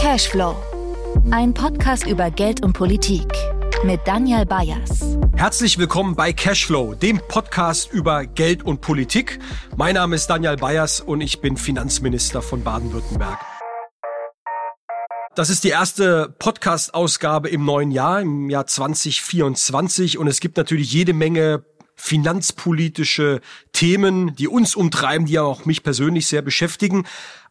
Cashflow. Ein Podcast über Geld und Politik mit Daniel Bayers. Herzlich willkommen bei Cashflow, dem Podcast über Geld und Politik. Mein Name ist Daniel Bayers und ich bin Finanzminister von Baden-Württemberg. Das ist die erste Podcast-Ausgabe im neuen Jahr, im Jahr 2024. Und es gibt natürlich jede Menge finanzpolitische Themen, die uns umtreiben, die ja auch mich persönlich sehr beschäftigen.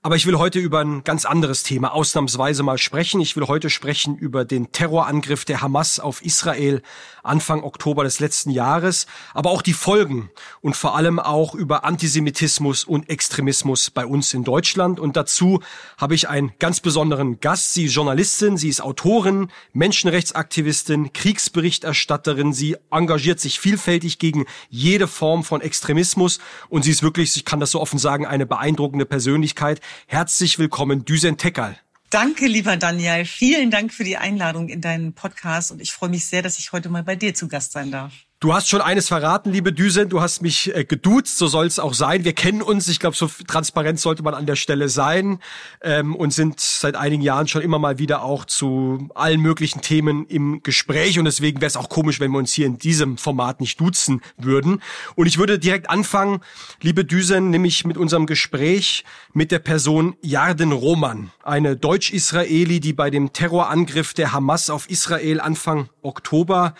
Aber ich will heute über ein ganz anderes Thema ausnahmsweise mal sprechen. Ich will heute sprechen über den Terrorangriff der Hamas auf Israel Anfang Oktober des letzten Jahres, aber auch die Folgen und vor allem auch über Antisemitismus und Extremismus bei uns in Deutschland. Und dazu habe ich einen ganz besonderen Gast. Sie ist Journalistin, sie ist Autorin, Menschenrechtsaktivistin, Kriegsberichterstatterin. Sie engagiert sich vielfältig gegen jede Form von Extremismus und sie ist wirklich, ich kann das so offen sagen, eine beeindruckende Persönlichkeit. Herzlich willkommen, Düsen Tekal. Danke, lieber Daniel. Vielen Dank für die Einladung in deinen Podcast und ich freue mich sehr, dass ich heute mal bei dir zu Gast sein darf. Du hast schon eines verraten, liebe Düsen. Du hast mich äh, geduzt, so soll es auch sein. Wir kennen uns. Ich glaube, so transparent sollte man an der Stelle sein ähm, und sind seit einigen Jahren schon immer mal wieder auch zu allen möglichen Themen im Gespräch. Und deswegen wäre es auch komisch, wenn wir uns hier in diesem Format nicht duzen würden. Und ich würde direkt anfangen, liebe Düsen, nämlich mit unserem Gespräch mit der Person Yarden Roman, eine Deutsch-Israeli, die bei dem Terrorangriff der Hamas auf Israel Anfang Oktober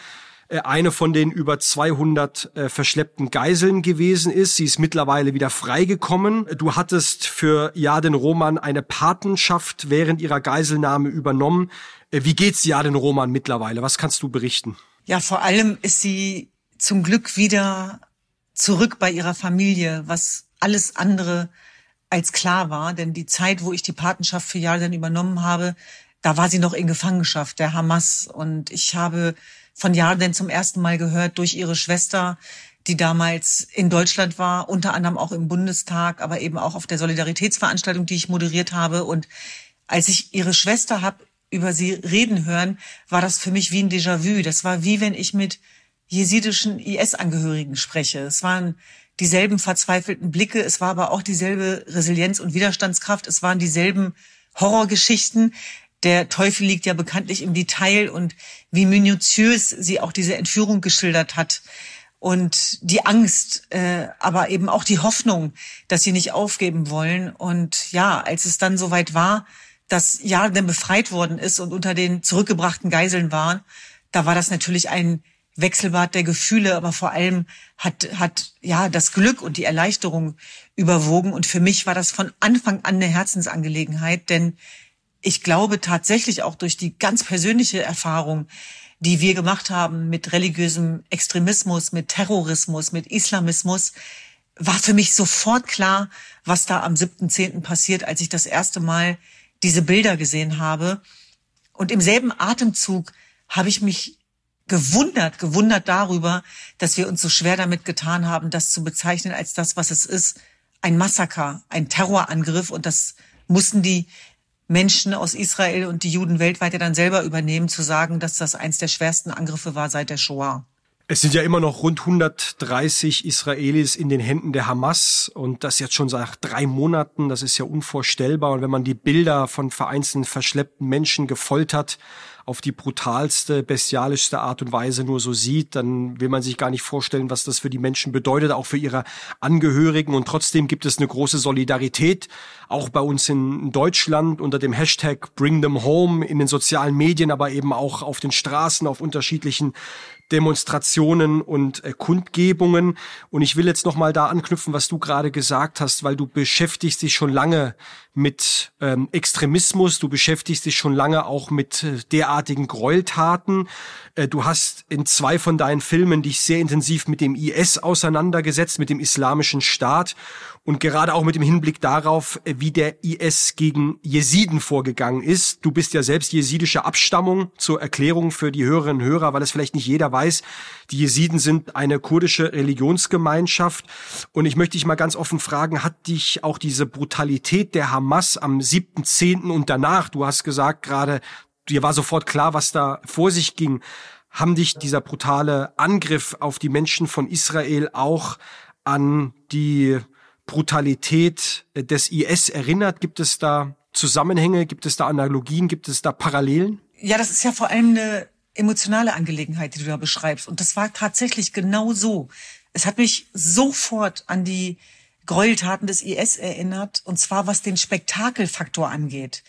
eine von den über 200 äh, verschleppten Geiseln gewesen ist. Sie ist mittlerweile wieder freigekommen. Du hattest für Jaden Roman eine Patenschaft während ihrer Geiselnahme übernommen. Äh, wie geht's Jaden Roman mittlerweile? Was kannst du berichten? Ja, vor allem ist sie zum Glück wieder zurück bei ihrer Familie, was alles andere als klar war. Denn die Zeit, wo ich die Patenschaft für Jaden übernommen habe, da war sie noch in Gefangenschaft der Hamas. Und ich habe von Jarden zum ersten Mal gehört durch ihre Schwester, die damals in Deutschland war, unter anderem auch im Bundestag, aber eben auch auf der Solidaritätsveranstaltung, die ich moderiert habe. Und als ich ihre Schwester habe über sie reden hören, war das für mich wie ein Déjà-vu. Das war wie wenn ich mit jesidischen IS-Angehörigen spreche. Es waren dieselben verzweifelten Blicke, es war aber auch dieselbe Resilienz und Widerstandskraft, es waren dieselben Horrorgeschichten, der Teufel liegt ja bekanntlich im Detail und wie minutiös sie auch diese Entführung geschildert hat und die Angst, äh, aber eben auch die Hoffnung, dass sie nicht aufgeben wollen. Und ja, als es dann soweit war, dass Jarden befreit worden ist und unter den zurückgebrachten Geiseln war, da war das natürlich ein Wechselbad der Gefühle, aber vor allem hat, hat ja das Glück und die Erleichterung überwogen. Und für mich war das von Anfang an eine Herzensangelegenheit, denn ich glaube tatsächlich auch durch die ganz persönliche Erfahrung, die wir gemacht haben mit religiösem Extremismus, mit Terrorismus, mit Islamismus, war für mich sofort klar, was da am 7.10. passiert, als ich das erste Mal diese Bilder gesehen habe. Und im selben Atemzug habe ich mich gewundert, gewundert darüber, dass wir uns so schwer damit getan haben, das zu bezeichnen als das, was es ist, ein Massaker, ein Terrorangriff. Und das mussten die Menschen aus Israel und die Juden weltweit ja dann selber übernehmen, zu sagen, dass das eins der schwersten Angriffe war seit der Shoah. Es sind ja immer noch rund 130 Israelis in den Händen der Hamas und das jetzt schon seit drei Monaten. Das ist ja unvorstellbar. Und wenn man die Bilder von vereinzelten verschleppten Menschen gefoltert auf die brutalste, bestialischste Art und Weise nur so sieht, dann will man sich gar nicht vorstellen, was das für die Menschen bedeutet, auch für ihre Angehörigen. Und trotzdem gibt es eine große Solidarität, auch bei uns in Deutschland unter dem Hashtag Bring Them Home in den sozialen Medien, aber eben auch auf den Straßen, auf unterschiedlichen Demonstrationen und äh, Kundgebungen. Und ich will jetzt noch mal da anknüpfen, was du gerade gesagt hast, weil du beschäftigst dich schon lange mit ähm, Extremismus, du beschäftigst dich schon lange auch mit äh, derartigen Gräueltaten. Äh, du hast in zwei von deinen Filmen dich sehr intensiv mit dem IS auseinandergesetzt, mit dem Islamischen Staat und gerade auch mit dem Hinblick darauf, äh, wie der IS gegen Jesiden vorgegangen ist. Du bist ja selbst jesidischer Abstammung zur Erklärung für die Hörerinnen und Hörer, weil es vielleicht nicht jeder weiß. Die Jesiden sind eine kurdische Religionsgemeinschaft und ich möchte dich mal ganz offen fragen, hat dich auch diese Brutalität der Hamas am 7.10. und danach, du hast gesagt gerade, dir war sofort klar, was da vor sich ging. Haben dich dieser brutale Angriff auf die Menschen von Israel auch an die Brutalität des IS erinnert? Gibt es da Zusammenhänge? Gibt es da Analogien? Gibt es da Parallelen? Ja, das ist ja vor allem eine emotionale Angelegenheit, die du da beschreibst. Und das war tatsächlich genau so. Es hat mich sofort an die Gräueltaten des IS erinnert, und zwar was den Spektakelfaktor angeht.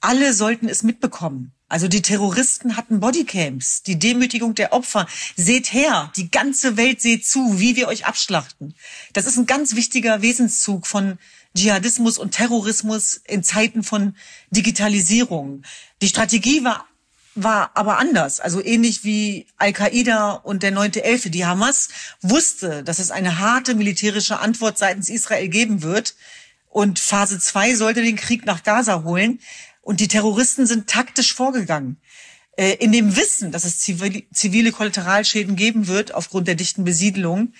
Alle sollten es mitbekommen. Also die Terroristen hatten Bodycams, die Demütigung der Opfer. Seht her, die ganze Welt seht zu, wie wir euch abschlachten. Das ist ein ganz wichtiger Wesenszug von Dschihadismus und Terrorismus in Zeiten von Digitalisierung. Die Strategie war war aber anders. Also ähnlich wie Al-Qaida und der 9.11. Die Hamas wusste, dass es eine harte militärische Antwort seitens Israel geben wird. Und Phase 2 sollte den Krieg nach Gaza holen. Und die Terroristen sind taktisch vorgegangen. Äh, in dem Wissen, dass es zivile Kollateralschäden geben wird aufgrund der dichten Besiedelung.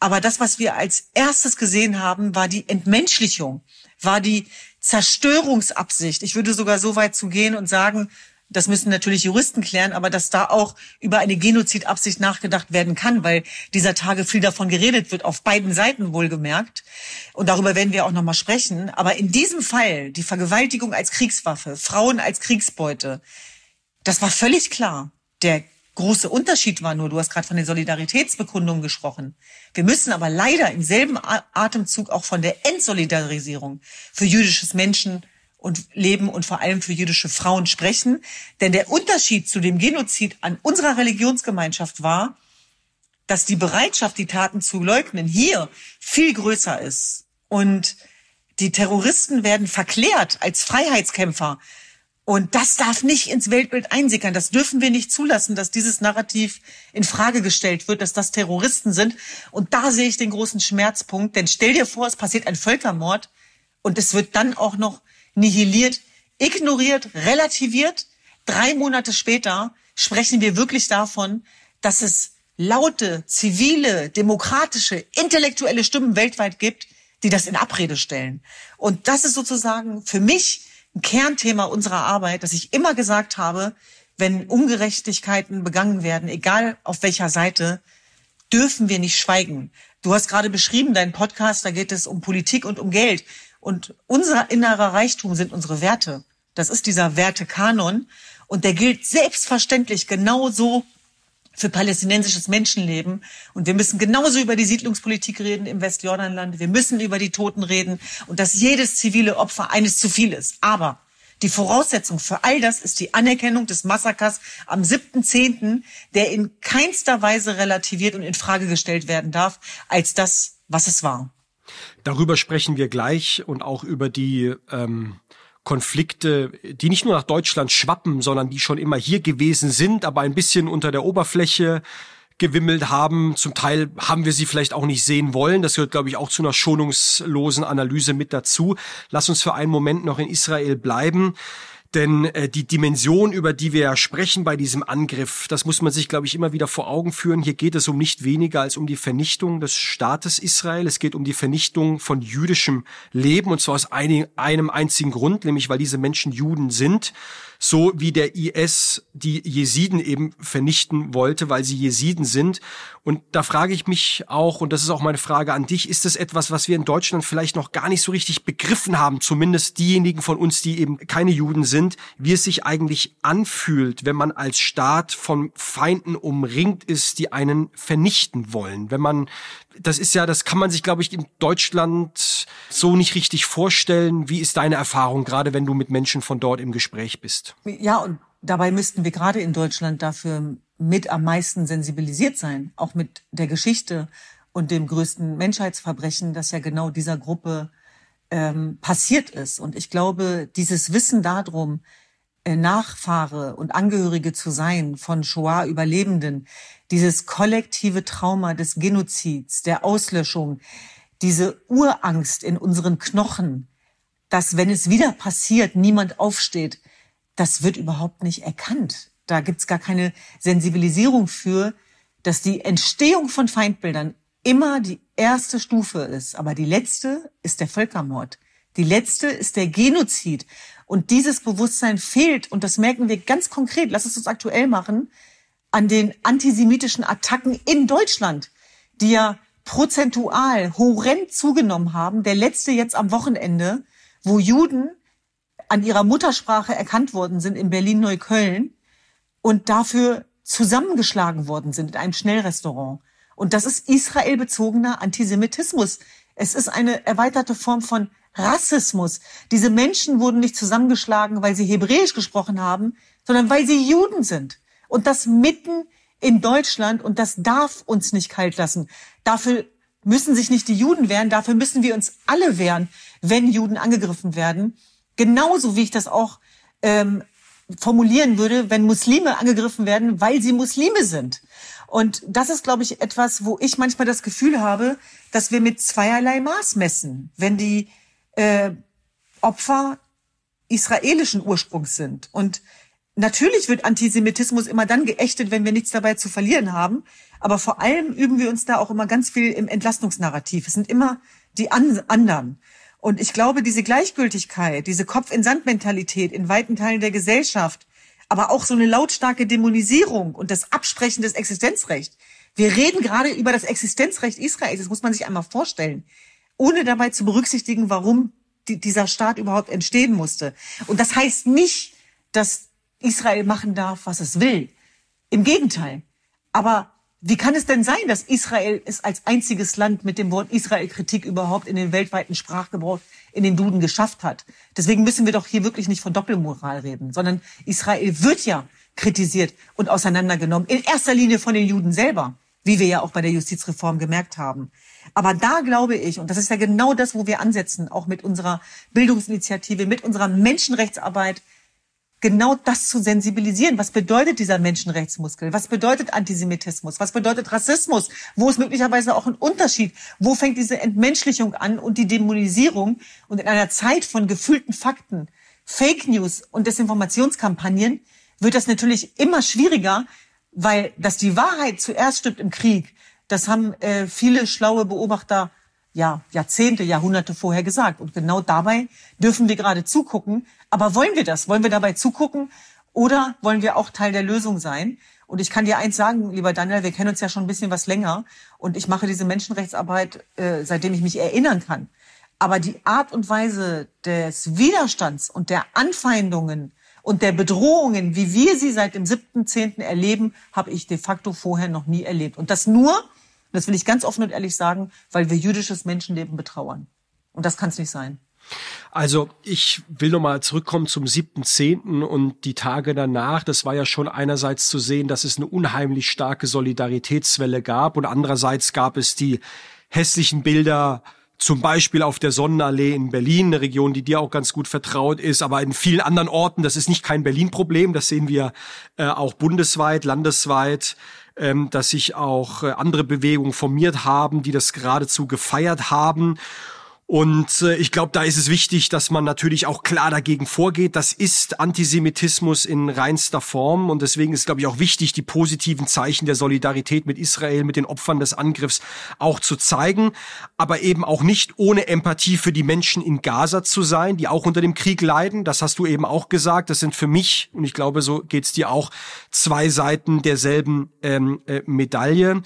Aber das, was wir als erstes gesehen haben, war die Entmenschlichung, war die Zerstörungsabsicht. Ich würde sogar so weit zu gehen und sagen, das müssen natürlich Juristen klären, aber dass da auch über eine Genozidabsicht nachgedacht werden kann, weil dieser Tage viel davon geredet wird, auf beiden Seiten wohlgemerkt. Und darüber werden wir auch nochmal sprechen. Aber in diesem Fall, die Vergewaltigung als Kriegswaffe, Frauen als Kriegsbeute, das war völlig klar. Der große Unterschied war nur, du hast gerade von den Solidaritätsbekundungen gesprochen. Wir müssen aber leider im selben Atemzug auch von der Entsolidarisierung für jüdisches Menschen und Leben und vor allem für jüdische Frauen sprechen. Denn der Unterschied zu dem Genozid an unserer Religionsgemeinschaft war, dass die Bereitschaft, die Taten zu leugnen, hier viel größer ist. Und die Terroristen werden verklärt als Freiheitskämpfer. Und das darf nicht ins Weltbild einsickern. Das dürfen wir nicht zulassen, dass dieses Narrativ in Frage gestellt wird, dass das Terroristen sind. Und da sehe ich den großen Schmerzpunkt. Denn stell dir vor, es passiert ein Völkermord und es wird dann auch noch nihiliert, ignoriert, relativiert. Drei Monate später sprechen wir wirklich davon, dass es laute, zivile, demokratische, intellektuelle Stimmen weltweit gibt, die das in Abrede stellen. Und das ist sozusagen für mich ein Kernthema unserer Arbeit, dass ich immer gesagt habe, wenn Ungerechtigkeiten begangen werden, egal auf welcher Seite, dürfen wir nicht schweigen. Du hast gerade beschrieben, dein Podcast, da geht es um Politik und um Geld. Und unser innerer Reichtum sind unsere Werte. Das ist dieser Wertekanon. Und der gilt selbstverständlich genauso für palästinensisches Menschenleben. Und wir müssen genauso über die Siedlungspolitik reden im Westjordanland. Wir müssen über die Toten reden und dass jedes zivile Opfer eines zu viel ist. Aber die Voraussetzung für all das ist die Anerkennung des Massakers am 7.10., der in keinster Weise relativiert und in Frage gestellt werden darf als das, was es war. Darüber sprechen wir gleich und auch über die ähm, Konflikte, die nicht nur nach Deutschland schwappen, sondern die schon immer hier gewesen sind, aber ein bisschen unter der Oberfläche gewimmelt haben. Zum Teil haben wir sie vielleicht auch nicht sehen wollen. Das gehört, glaube ich, auch zu einer schonungslosen Analyse mit dazu. Lass uns für einen Moment noch in Israel bleiben. Denn äh, die Dimension, über die wir sprechen bei diesem Angriff, das muss man sich, glaube ich, immer wieder vor Augen führen. Hier geht es um nicht weniger als um die Vernichtung des Staates Israel. Es geht um die Vernichtung von jüdischem Leben und zwar aus ein, einem einzigen Grund, nämlich weil diese Menschen Juden sind so wie der IS die Jesiden eben vernichten wollte, weil sie Jesiden sind. Und da frage ich mich auch, und das ist auch meine Frage an dich, ist das etwas, was wir in Deutschland vielleicht noch gar nicht so richtig begriffen haben, zumindest diejenigen von uns, die eben keine Juden sind, wie es sich eigentlich anfühlt, wenn man als Staat von Feinden umringt ist, die einen vernichten wollen, wenn man das ist ja, das kann man sich, glaube ich, in Deutschland so nicht richtig vorstellen. Wie ist deine Erfahrung, gerade wenn du mit Menschen von dort im Gespräch bist? Ja, und dabei müssten wir gerade in Deutschland dafür mit am meisten sensibilisiert sein, auch mit der Geschichte und dem größten Menschheitsverbrechen, das ja genau dieser Gruppe ähm, passiert ist. Und ich glaube, dieses Wissen darum, äh, Nachfahre und Angehörige zu sein von Shoah-Überlebenden, dieses kollektive Trauma des Genozids, der Auslöschung, diese Urangst in unseren Knochen, dass wenn es wieder passiert, niemand aufsteht, das wird überhaupt nicht erkannt. Da gibt's gar keine Sensibilisierung für, dass die Entstehung von Feindbildern immer die erste Stufe ist. Aber die letzte ist der Völkermord. Die letzte ist der Genozid. Und dieses Bewusstsein fehlt. Und das merken wir ganz konkret. Lass es uns aktuell machen an den antisemitischen Attacken in Deutschland, die ja prozentual horrend zugenommen haben. Der letzte jetzt am Wochenende, wo Juden an ihrer Muttersprache erkannt worden sind in Berlin-Neukölln und dafür zusammengeschlagen worden sind in einem Schnellrestaurant. Und das ist israelbezogener Antisemitismus. Es ist eine erweiterte Form von Rassismus. Diese Menschen wurden nicht zusammengeschlagen, weil sie Hebräisch gesprochen haben, sondern weil sie Juden sind. Und das mitten in Deutschland. Und das darf uns nicht kalt lassen. Dafür müssen sich nicht die Juden wehren, dafür müssen wir uns alle wehren, wenn Juden angegriffen werden. Genauso wie ich das auch ähm, formulieren würde, wenn Muslime angegriffen werden, weil sie Muslime sind. Und das ist, glaube ich, etwas, wo ich manchmal das Gefühl habe, dass wir mit zweierlei Maß messen. Wenn die äh, Opfer israelischen Ursprungs sind. Und natürlich wird Antisemitismus immer dann geächtet, wenn wir nichts dabei zu verlieren haben. Aber vor allem üben wir uns da auch immer ganz viel im Entlastungsnarrativ. Es sind immer die anderen. Und ich glaube, diese Gleichgültigkeit, diese Kopf-in-Sand-Mentalität in weiten Teilen der Gesellschaft, aber auch so eine lautstarke Dämonisierung und das Absprechen des Existenzrechts. Wir reden gerade über das Existenzrecht Israels, das muss man sich einmal vorstellen, ohne dabei zu berücksichtigen, warum die, dieser Staat überhaupt entstehen musste. Und das heißt nicht, dass Israel machen darf, was es will. Im Gegenteil. Aber wie kann es denn sein, dass Israel es als einziges Land mit dem Wort Israel-Kritik überhaupt in den weltweiten Sprachgebrauch in den Duden geschafft hat? Deswegen müssen wir doch hier wirklich nicht von Doppelmoral reden, sondern Israel wird ja kritisiert und auseinandergenommen. In erster Linie von den Juden selber, wie wir ja auch bei der Justizreform gemerkt haben. Aber da glaube ich, und das ist ja genau das, wo wir ansetzen, auch mit unserer Bildungsinitiative, mit unserer Menschenrechtsarbeit, genau das zu sensibilisieren. Was bedeutet dieser Menschenrechtsmuskel? Was bedeutet Antisemitismus? Was bedeutet Rassismus? Wo ist möglicherweise auch ein Unterschied? Wo fängt diese Entmenschlichung an und die Dämonisierung? Und in einer Zeit von gefühlten Fakten, Fake News und Desinformationskampagnen wird das natürlich immer schwieriger, weil dass die Wahrheit zuerst stirbt im Krieg, das haben äh, viele schlaue Beobachter ja, Jahrzehnte, Jahrhunderte vorher gesagt. Und genau dabei dürfen wir gerade zugucken. Aber wollen wir das? Wollen wir dabei zugucken? Oder wollen wir auch Teil der Lösung sein? Und ich kann dir eins sagen, lieber Daniel, wir kennen uns ja schon ein bisschen was länger. Und ich mache diese Menschenrechtsarbeit, äh, seitdem ich mich erinnern kann. Aber die Art und Weise des Widerstands und der Anfeindungen und der Bedrohungen, wie wir sie seit dem 7.10. erleben, habe ich de facto vorher noch nie erlebt. Und das nur, das will ich ganz offen und ehrlich sagen, weil wir jüdisches Menschenleben betrauern. Und das kann es nicht sein. Also ich will nochmal zurückkommen zum 7.10. und die Tage danach. Das war ja schon einerseits zu sehen, dass es eine unheimlich starke Solidaritätswelle gab und andererseits gab es die hässlichen Bilder zum Beispiel auf der Sonnenallee in Berlin, eine Region, die dir auch ganz gut vertraut ist, aber in vielen anderen Orten, das ist nicht kein Berlin-Problem, das sehen wir äh, auch bundesweit, landesweit ähm, dass sich auch äh, andere Bewegungen formiert haben, die das geradezu gefeiert haben. Und äh, ich glaube, da ist es wichtig, dass man natürlich auch klar dagegen vorgeht. Das ist Antisemitismus in reinster Form. Und deswegen ist, glaube ich, auch wichtig, die positiven Zeichen der Solidarität mit Israel, mit den Opfern des Angriffs auch zu zeigen. Aber eben auch nicht ohne Empathie für die Menschen in Gaza zu sein, die auch unter dem Krieg leiden. Das hast du eben auch gesagt. Das sind für mich, und ich glaube, so geht's dir auch, zwei Seiten derselben ähm, äh, Medaille.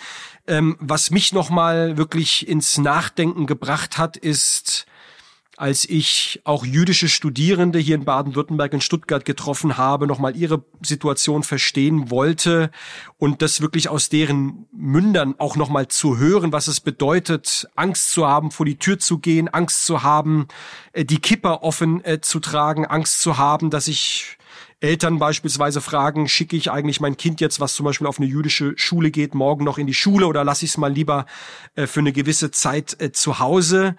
Ähm, was mich nochmal wirklich ins Nachdenken gebracht hat, ist, als ich auch jüdische Studierende hier in Baden-Württemberg in Stuttgart getroffen habe, nochmal ihre Situation verstehen wollte und das wirklich aus deren Mündern auch nochmal zu hören, was es bedeutet, Angst zu haben, vor die Tür zu gehen, Angst zu haben, äh, die Kipper offen äh, zu tragen, Angst zu haben, dass ich Eltern beispielsweise fragen, schicke ich eigentlich mein Kind jetzt, was zum Beispiel auf eine jüdische Schule geht, morgen noch in die Schule oder lasse ich es mal lieber äh, für eine gewisse Zeit äh, zu Hause?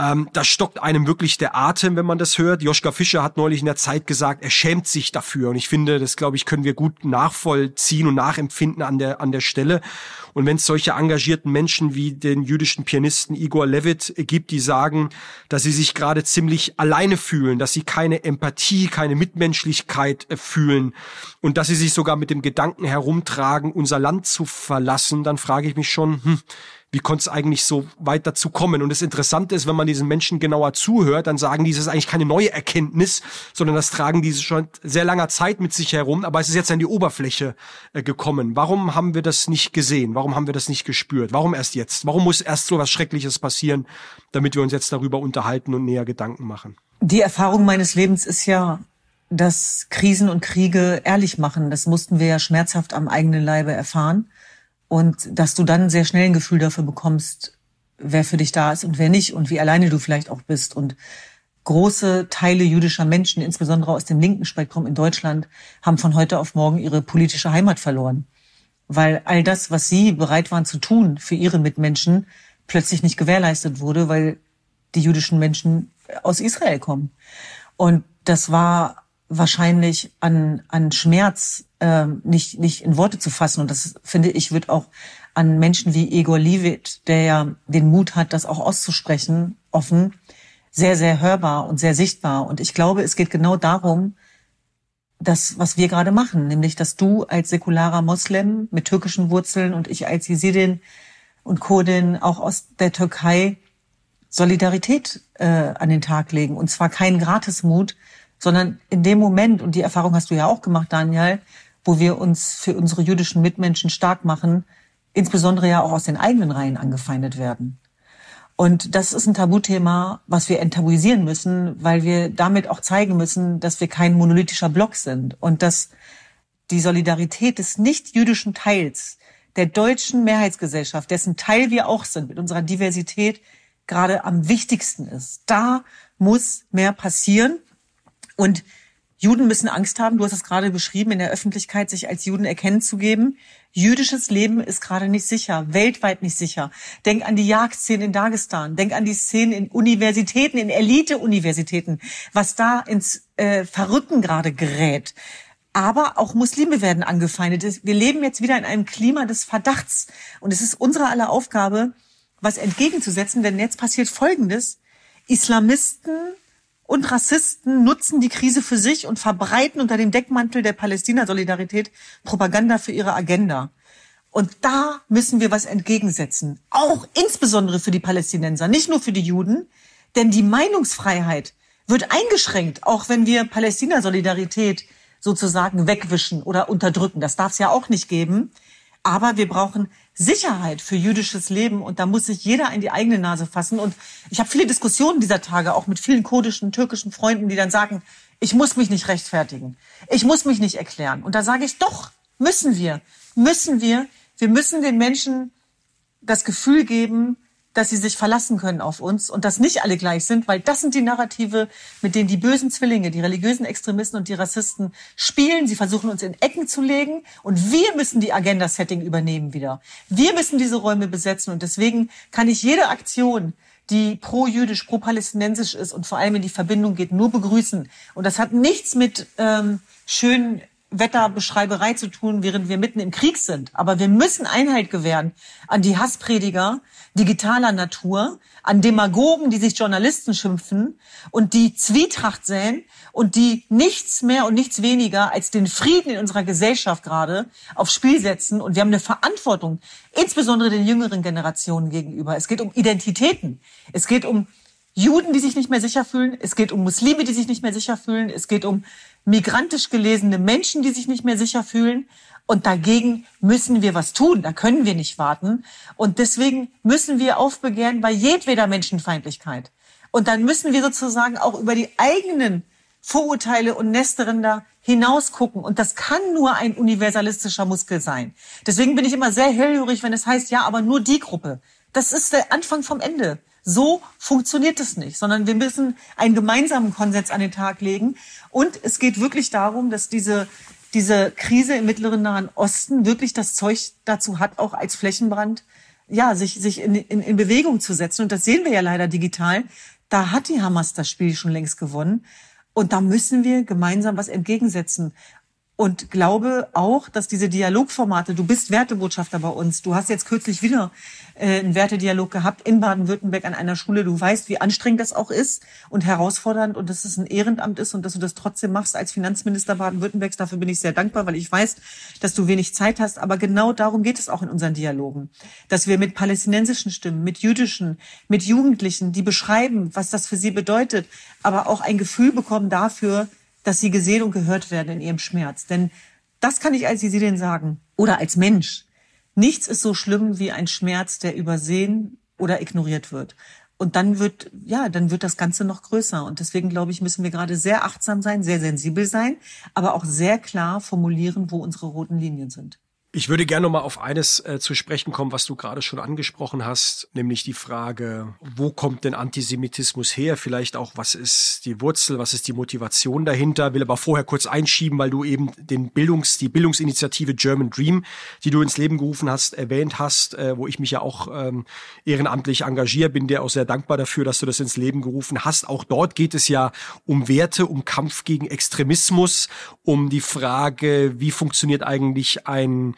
Ähm, da stockt einem wirklich der Atem, wenn man das hört. Joschka Fischer hat neulich in der Zeit gesagt, er schämt sich dafür. Und ich finde, das glaube ich, können wir gut nachvollziehen und nachempfinden an der, an der Stelle. Und wenn es solche engagierten Menschen wie den jüdischen Pianisten Igor Levit gibt, die sagen, dass sie sich gerade ziemlich alleine fühlen, dass sie keine Empathie, keine Mitmenschlichkeit äh, fühlen und dass sie sich sogar mit dem Gedanken herumtragen, unser Land zu verlassen, dann frage ich mich schon, hm, wie konnte es eigentlich so weit dazu kommen? Und das Interessante ist, wenn man diesen Menschen genauer zuhört, dann sagen die, es ist eigentlich keine neue Erkenntnis, sondern das tragen diese schon sehr langer Zeit mit sich herum, aber es ist jetzt an die Oberfläche äh, gekommen. Warum haben wir das nicht gesehen? Warum haben wir das nicht gespürt? Warum erst jetzt? Warum muss erst so was Schreckliches passieren, damit wir uns jetzt darüber unterhalten und näher Gedanken machen? Die Erfahrung meines Lebens ist ja, dass Krisen und Kriege ehrlich machen. Das mussten wir ja schmerzhaft am eigenen Leibe erfahren. Und dass du dann sehr schnell ein Gefühl dafür bekommst, wer für dich da ist und wer nicht und wie alleine du vielleicht auch bist. Und große Teile jüdischer Menschen, insbesondere aus dem linken Spektrum in Deutschland, haben von heute auf morgen ihre politische Heimat verloren. Weil all das, was sie bereit waren zu tun für ihre Mitmenschen, plötzlich nicht gewährleistet wurde, weil die jüdischen Menschen aus Israel kommen. Und das war wahrscheinlich an, an Schmerz äh, nicht, nicht in Worte zu fassen. Und das, finde ich, wird auch an Menschen wie Igor Lievit, der ja den Mut hat, das auch auszusprechen, offen, sehr, sehr hörbar und sehr sichtbar. Und ich glaube, es geht genau darum, das, was wir gerade machen, nämlich, dass du als säkularer Moslem mit türkischen Wurzeln und ich als Jesidin und Kurdin auch aus der Türkei Solidarität äh, an den Tag legen. Und zwar keinen Gratismut, sondern in dem Moment, und die Erfahrung hast du ja auch gemacht, Daniel, wo wir uns für unsere jüdischen Mitmenschen stark machen, insbesondere ja auch aus den eigenen Reihen angefeindet werden. Und das ist ein Tabuthema, was wir enttabuisieren müssen, weil wir damit auch zeigen müssen, dass wir kein monolithischer Block sind und dass die Solidarität des nicht-jüdischen Teils der deutschen Mehrheitsgesellschaft, dessen Teil wir auch sind mit unserer Diversität, gerade am wichtigsten ist. Da muss mehr passieren. Und Juden müssen Angst haben, du hast es gerade beschrieben, in der Öffentlichkeit sich als Juden erkennen zu geben. Jüdisches Leben ist gerade nicht sicher, weltweit nicht sicher. Denk an die Jagdszenen in Dagestan, denk an die Szenen in Universitäten, in Elite-Universitäten, was da ins äh, Verrücken gerade gerät. Aber auch Muslime werden angefeindet. Wir leben jetzt wieder in einem Klima des Verdachts. Und es ist unsere aller Aufgabe, was entgegenzusetzen, denn jetzt passiert Folgendes. Islamisten und Rassisten nutzen die Krise für sich und verbreiten unter dem Deckmantel der Palästina-Solidarität Propaganda für ihre Agenda. Und da müssen wir was entgegensetzen. Auch insbesondere für die Palästinenser, nicht nur für die Juden. Denn die Meinungsfreiheit wird eingeschränkt, auch wenn wir Palästina-Solidarität sozusagen wegwischen oder unterdrücken. Das darf es ja auch nicht geben. Aber wir brauchen Sicherheit für jüdisches Leben und da muss sich jeder in die eigene Nase fassen. Und ich habe viele Diskussionen dieser Tage auch mit vielen kurdischen, türkischen Freunden, die dann sagen, ich muss mich nicht rechtfertigen, ich muss mich nicht erklären. Und da sage ich, doch, müssen wir, müssen wir. Wir müssen den Menschen das Gefühl geben, dass sie sich verlassen können auf uns und dass nicht alle gleich sind, weil das sind die Narrative, mit denen die bösen Zwillinge, die religiösen Extremisten und die Rassisten spielen. Sie versuchen uns in Ecken zu legen und wir müssen die Agenda-Setting übernehmen wieder. Wir müssen diese Räume besetzen und deswegen kann ich jede Aktion, die pro-jüdisch, pro-palästinensisch ist und vor allem in die Verbindung geht, nur begrüßen. Und das hat nichts mit ähm, schönen Wetterbeschreiberei zu tun, während wir mitten im Krieg sind. Aber wir müssen Einhalt gewähren an die Hassprediger digitaler Natur, an Demagogen, die sich Journalisten schimpfen und die Zwietracht säen und die nichts mehr und nichts weniger als den Frieden in unserer Gesellschaft gerade aufs Spiel setzen. Und wir haben eine Verantwortung, insbesondere den jüngeren Generationen gegenüber. Es geht um Identitäten. Es geht um Juden, die sich nicht mehr sicher fühlen. Es geht um Muslime, die sich nicht mehr sicher fühlen. Es geht um migrantisch gelesene Menschen, die sich nicht mehr sicher fühlen. Und dagegen müssen wir was tun. Da können wir nicht warten. Und deswegen müssen wir aufbegehren bei jedweder Menschenfeindlichkeit. Und dann müssen wir sozusagen auch über die eigenen Vorurteile und Nestränder hinaus gucken. Und das kann nur ein universalistischer Muskel sein. Deswegen bin ich immer sehr hellhörig, wenn es heißt, ja, aber nur die Gruppe. Das ist der Anfang vom Ende. So funktioniert es nicht, sondern wir müssen einen gemeinsamen Konsens an den Tag legen. Und es geht wirklich darum, dass diese, diese Krise im Mittleren Nahen Osten wirklich das Zeug dazu hat, auch als Flächenbrand, ja, sich, sich in, in, in Bewegung zu setzen. Und das sehen wir ja leider digital. Da hat die Hamas das Spiel schon längst gewonnen. Und da müssen wir gemeinsam was entgegensetzen und glaube auch, dass diese Dialogformate, du bist Wertebotschafter bei uns, du hast jetzt kürzlich wieder äh, einen Wertedialog gehabt in Baden-Württemberg an einer Schule, du weißt, wie anstrengend das auch ist und herausfordernd und dass es ein Ehrenamt ist und dass du das trotzdem machst als Finanzminister Baden-Württembergs, dafür bin ich sehr dankbar, weil ich weiß, dass du wenig Zeit hast, aber genau darum geht es auch in unseren Dialogen, dass wir mit palästinensischen Stimmen, mit jüdischen, mit Jugendlichen, die beschreiben, was das für sie bedeutet, aber auch ein Gefühl bekommen dafür, dass sie gesehen und gehört werden in ihrem Schmerz. Denn das kann ich als Jesidin sagen oder als Mensch. Nichts ist so schlimm wie ein Schmerz, der übersehen oder ignoriert wird. und dann wird, ja, dann wird das Ganze noch größer. Und deswegen, glaube ich, müssen wir gerade sehr achtsam sein, sehr sensibel sein, aber auch sehr klar formulieren, wo unsere roten Linien sind. Ich würde gerne noch mal auf eines äh, zu sprechen kommen, was du gerade schon angesprochen hast, nämlich die Frage, wo kommt denn Antisemitismus her? Vielleicht auch, was ist die Wurzel, was ist die Motivation dahinter? Will aber vorher kurz einschieben, weil du eben den Bildungs, die Bildungsinitiative German Dream, die du ins Leben gerufen hast, erwähnt hast, äh, wo ich mich ja auch ähm, ehrenamtlich engagiert bin, dir auch sehr dankbar dafür, dass du das ins Leben gerufen hast. Auch dort geht es ja um Werte, um Kampf gegen Extremismus, um die Frage, wie funktioniert eigentlich ein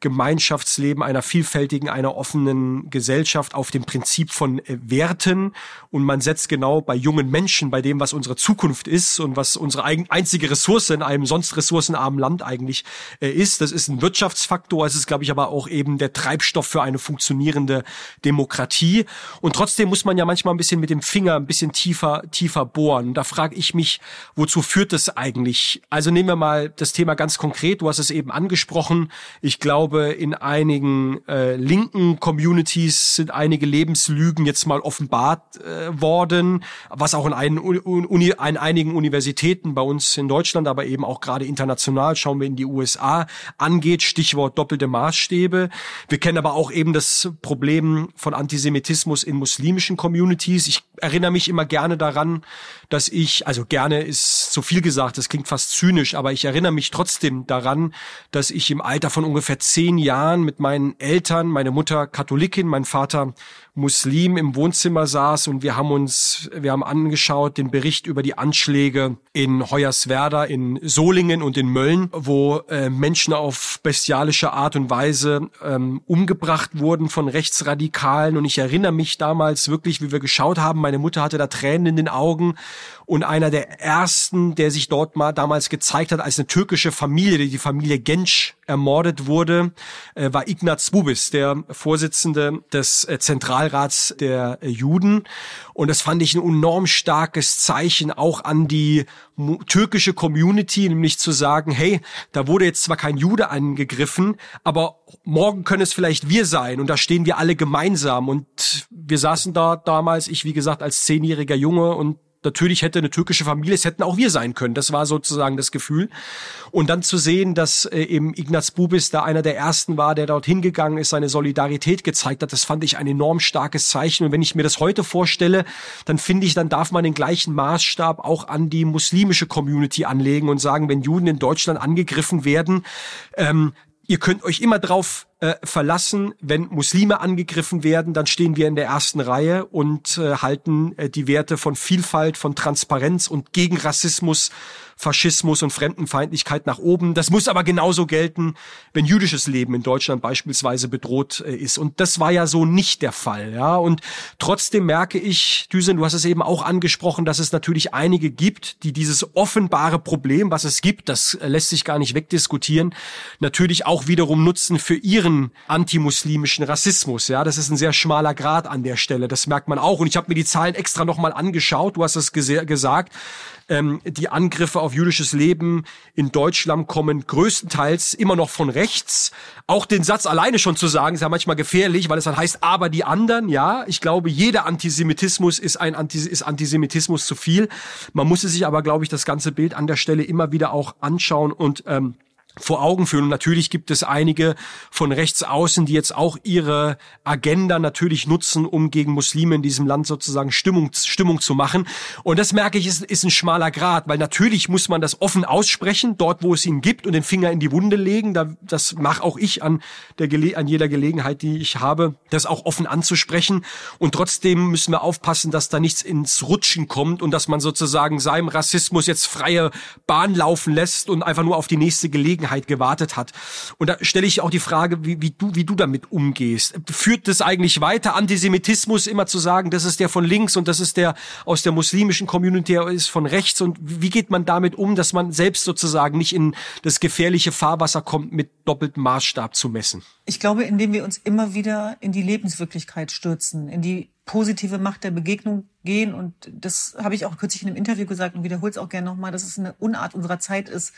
Gemeinschaftsleben einer vielfältigen, einer offenen Gesellschaft auf dem Prinzip von äh, Werten. Und man setzt genau bei jungen Menschen, bei dem, was unsere Zukunft ist und was unsere einzige Ressource in einem sonst ressourcenarmen Land eigentlich äh, ist. Das ist ein Wirtschaftsfaktor. Es ist, glaube ich, aber auch eben der Treibstoff für eine funktionierende Demokratie. Und trotzdem muss man ja manchmal ein bisschen mit dem Finger ein bisschen tiefer, tiefer bohren. Da frage ich mich, wozu führt das eigentlich? Also nehmen wir mal das Thema ganz konkret. Du hast es eben angesprochen. Ich glaube, glaube, in einigen äh, linken Communities sind einige Lebenslügen jetzt mal offenbart äh, worden, was auch in, einen Uni, in einigen Universitäten bei uns in Deutschland, aber eben auch gerade international, schauen wir in die USA, angeht. Stichwort doppelte Maßstäbe. Wir kennen aber auch eben das Problem von Antisemitismus in muslimischen Communities. Ich erinnere mich immer gerne daran, dass ich, also gerne ist zu viel gesagt, das klingt fast zynisch, aber ich erinnere mich trotzdem daran, dass ich im Alter von ungefähr zehn Jahren mit meinen Eltern, meine Mutter Katholikin, mein Vater Muslim im Wohnzimmer saß und wir haben uns, wir haben angeschaut den Bericht über die Anschläge in Hoyerswerda, in Solingen und in Mölln, wo äh, Menschen auf bestialische Art und Weise ähm, umgebracht wurden von Rechtsradikalen. Und ich erinnere mich damals wirklich, wie wir geschaut haben. Meine Mutter hatte da Tränen in den Augen und einer der ersten, der sich dort mal damals gezeigt hat als eine türkische Familie, die, Familie Gensch ermordet wurde, äh, war Ignaz Bubis, der Vorsitzende des äh, Zentralrats der Juden. Und das fand ich ein enorm starkes Zeichen auch an die türkische Community, nämlich zu sagen, hey, da wurde jetzt zwar kein Jude angegriffen, aber morgen können es vielleicht wir sein und da stehen wir alle gemeinsam. Und wir saßen da damals, ich wie gesagt als zehnjähriger Junge und natürlich hätte eine türkische Familie, es hätten auch wir sein können. Das war sozusagen das Gefühl. Und dann zu sehen, dass äh, eben Ignaz Bubis da einer der ersten war, der dort hingegangen ist, seine Solidarität gezeigt hat, das fand ich ein enorm starkes Zeichen. Und wenn ich mir das heute vorstelle, dann finde ich, dann darf man den gleichen Maßstab auch an die muslimische Community anlegen und sagen, wenn Juden in Deutschland angegriffen werden, ähm, ihr könnt euch immer drauf äh, verlassen, wenn Muslime angegriffen werden, dann stehen wir in der ersten Reihe und äh, halten äh, die Werte von Vielfalt, von Transparenz und gegen Rassismus Faschismus und Fremdenfeindlichkeit nach oben. Das muss aber genauso gelten, wenn jüdisches Leben in Deutschland beispielsweise bedroht äh, ist. Und das war ja so nicht der Fall. Ja, und trotzdem merke ich, Düsen, du hast es eben auch angesprochen, dass es natürlich einige gibt, die dieses offenbare Problem, was es gibt, das äh, lässt sich gar nicht wegdiskutieren, natürlich auch wiederum nutzen für ihren antimuslimischen Rassismus. Ja, das ist ein sehr schmaler Grad an der Stelle. Das merkt man auch. Und ich habe mir die Zahlen extra nochmal angeschaut. Du hast es gesagt ähm, die Angriffe auf jüdisches Leben in Deutschland kommen größtenteils immer noch von rechts. Auch den Satz alleine schon zu sagen, ist ja manchmal gefährlich, weil es dann heißt, aber die anderen, ja, ich glaube, jeder Antisemitismus ist ein Antis ist Antisemitismus zu viel. Man muss sich aber, glaube ich, das ganze Bild an der Stelle immer wieder auch anschauen und ähm, vor Augen führen. Und natürlich gibt es einige von rechts außen, die jetzt auch ihre Agenda natürlich nutzen, um gegen Muslime in diesem Land sozusagen Stimmung, Stimmung zu machen. Und das merke ich, ist, ist ein schmaler Grad, weil natürlich muss man das offen aussprechen, dort wo es ihn gibt und den Finger in die Wunde legen. Da, das mache auch ich an, der, an jeder Gelegenheit, die ich habe, das auch offen anzusprechen. Und trotzdem müssen wir aufpassen, dass da nichts ins Rutschen kommt und dass man sozusagen seinem Rassismus jetzt freie Bahn laufen lässt und einfach nur auf die nächste Gelegenheit Gelegenheit gewartet hat. Und da stelle ich auch die Frage, wie, wie, du, wie du damit umgehst. Führt das eigentlich weiter, Antisemitismus immer zu sagen, das ist der von links und das ist der aus der muslimischen Community, der ist von rechts? Und wie geht man damit um, dass man selbst sozusagen nicht in das gefährliche Fahrwasser kommt, mit doppeltem Maßstab zu messen? Ich glaube, indem wir uns immer wieder in die Lebenswirklichkeit stürzen, in die positive Macht der Begegnung gehen. Und das habe ich auch kürzlich in einem Interview gesagt und wiederhole es auch gerne nochmal, dass es eine Unart unserer Zeit ist,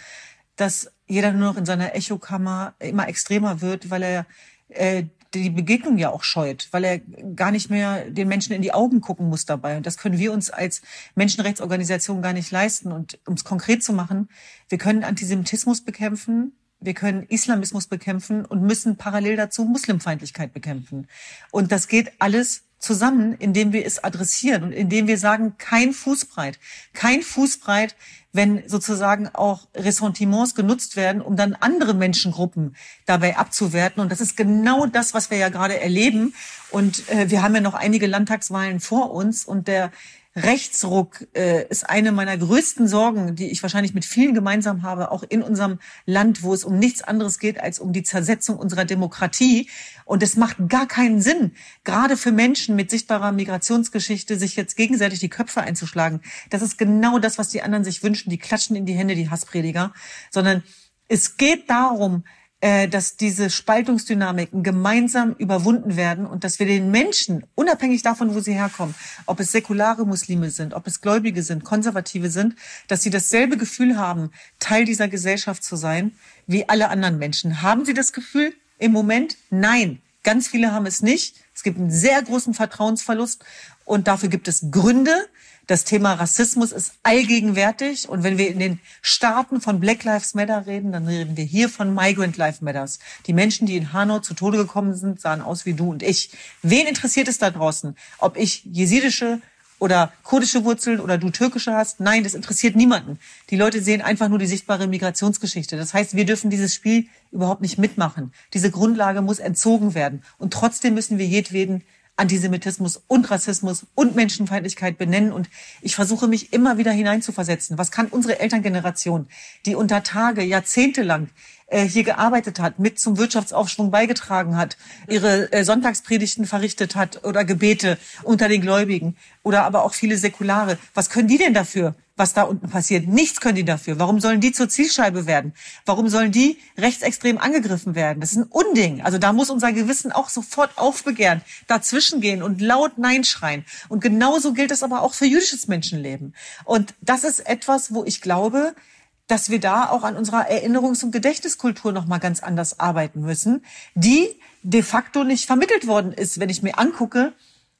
dass jeder nur noch in seiner Echokammer immer extremer wird, weil er äh, die Begegnung ja auch scheut, weil er gar nicht mehr den Menschen in die Augen gucken muss dabei. Und das können wir uns als Menschenrechtsorganisation gar nicht leisten. Und um es konkret zu machen, wir können Antisemitismus bekämpfen, wir können Islamismus bekämpfen und müssen parallel dazu Muslimfeindlichkeit bekämpfen. Und das geht alles zusammen, indem wir es adressieren und indem wir sagen, kein Fußbreit, kein Fußbreit, wenn sozusagen auch Ressentiments genutzt werden, um dann andere Menschengruppen dabei abzuwerten. Und das ist genau das, was wir ja gerade erleben. Und äh, wir haben ja noch einige Landtagswahlen vor uns und der Rechtsruck äh, ist eine meiner größten Sorgen, die ich wahrscheinlich mit vielen gemeinsam habe, auch in unserem Land, wo es um nichts anderes geht als um die Zersetzung unserer Demokratie. Und es macht gar keinen Sinn, gerade für Menschen mit sichtbarer Migrationsgeschichte, sich jetzt gegenseitig die Köpfe einzuschlagen. Das ist genau das, was die anderen sich wünschen. Die klatschen in die Hände, die Hassprediger. Sondern es geht darum, dass diese Spaltungsdynamiken gemeinsam überwunden werden und dass wir den Menschen, unabhängig davon, wo sie herkommen, ob es säkulare Muslime sind, ob es Gläubige sind, Konservative sind, dass sie dasselbe Gefühl haben, Teil dieser Gesellschaft zu sein, wie alle anderen Menschen. Haben sie das Gefühl im Moment? Nein. Ganz viele haben es nicht. Es gibt einen sehr großen Vertrauensverlust und dafür gibt es Gründe. Das Thema Rassismus ist allgegenwärtig. Und wenn wir in den Staaten von Black Lives Matter reden, dann reden wir hier von Migrant Life Matters. Die Menschen, die in Hanau zu Tode gekommen sind, sahen aus wie du und ich. Wen interessiert es da draußen, ob ich jesidische oder kurdische Wurzeln oder du türkische hast. Nein, das interessiert niemanden. Die Leute sehen einfach nur die sichtbare Migrationsgeschichte. Das heißt, wir dürfen dieses Spiel überhaupt nicht mitmachen. Diese Grundlage muss entzogen werden. Und trotzdem müssen wir jedweden Antisemitismus und Rassismus und Menschenfeindlichkeit benennen. Und ich versuche mich immer wieder hineinzuversetzen. Was kann unsere Elterngeneration, die unter Tage, Jahrzehnte lang äh, hier gearbeitet hat, mit zum Wirtschaftsaufschwung beigetragen hat, ihre äh, Sonntagspredigten verrichtet hat oder Gebete unter den Gläubigen oder aber auch viele Säkulare. Was können die denn dafür, was da unten passiert. Nichts können die dafür. Warum sollen die zur Zielscheibe werden? Warum sollen die rechtsextrem angegriffen werden? Das ist ein Unding. Also da muss unser Gewissen auch sofort aufbegehren, dazwischen gehen und laut Nein schreien. Und genauso gilt es aber auch für jüdisches Menschenleben. Und das ist etwas, wo ich glaube, dass wir da auch an unserer Erinnerungs- und Gedächtniskultur noch mal ganz anders arbeiten müssen, die de facto nicht vermittelt worden ist, wenn ich mir angucke,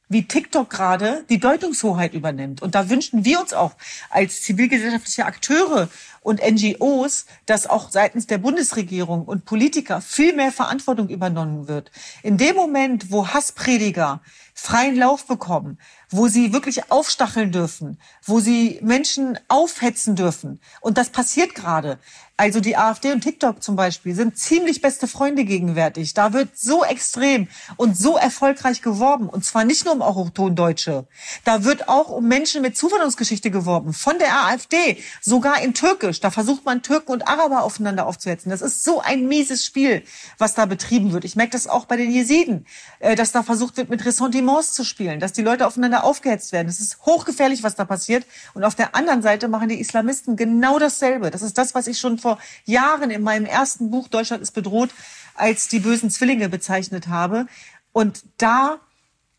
wie TikTok gerade die Deutungshoheit übernimmt. Und da wünschen wir uns auch als zivilgesellschaftliche Akteure und NGOs, dass auch seitens der Bundesregierung und Politiker viel mehr Verantwortung übernommen wird. In dem Moment, wo Hassprediger freien Lauf bekommen, wo sie wirklich aufstacheln dürfen, wo sie Menschen aufhetzen dürfen. Und das passiert gerade. Also die AfD und TikTok zum Beispiel sind ziemlich beste Freunde gegenwärtig. Da wird so extrem und so erfolgreich geworben. Und zwar nicht nur um Autochtondeutsche. Da wird auch um Menschen mit Zuwanderungsgeschichte geworben. Von der AfD. Sogar in Türkisch. Da versucht man Türken und Araber aufeinander aufzuhetzen. Das ist so ein mieses Spiel, was da betrieben wird. Ich merke das auch bei den Jesiden, äh, dass da versucht wird, mit Ressentiments zu spielen. Dass die Leute aufeinander aufgehetzt werden. Das ist hochgefährlich, was da passiert. Und auf der anderen Seite machen die Islamisten genau dasselbe. Das ist das, was ich schon vor vor Jahren in meinem ersten Buch Deutschland ist bedroht als die bösen Zwillinge bezeichnet habe. Und da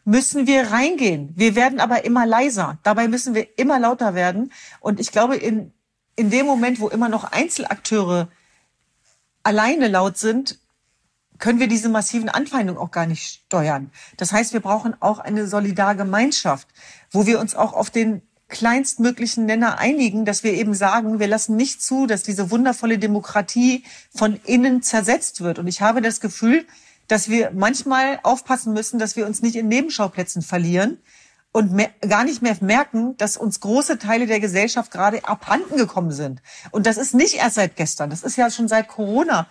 müssen wir reingehen. Wir werden aber immer leiser. Dabei müssen wir immer lauter werden. Und ich glaube, in, in dem Moment, wo immer noch Einzelakteure alleine laut sind, können wir diese massiven Anfeindungen auch gar nicht steuern. Das heißt, wir brauchen auch eine Solidargemeinschaft, wo wir uns auch auf den kleinstmöglichen Nenner einigen, dass wir eben sagen, wir lassen nicht zu, dass diese wundervolle Demokratie von innen zersetzt wird. Und ich habe das Gefühl, dass wir manchmal aufpassen müssen, dass wir uns nicht in Nebenschauplätzen verlieren und mehr, gar nicht mehr merken, dass uns große Teile der Gesellschaft gerade abhanden gekommen sind. Und das ist nicht erst seit gestern, das ist ja schon seit Corona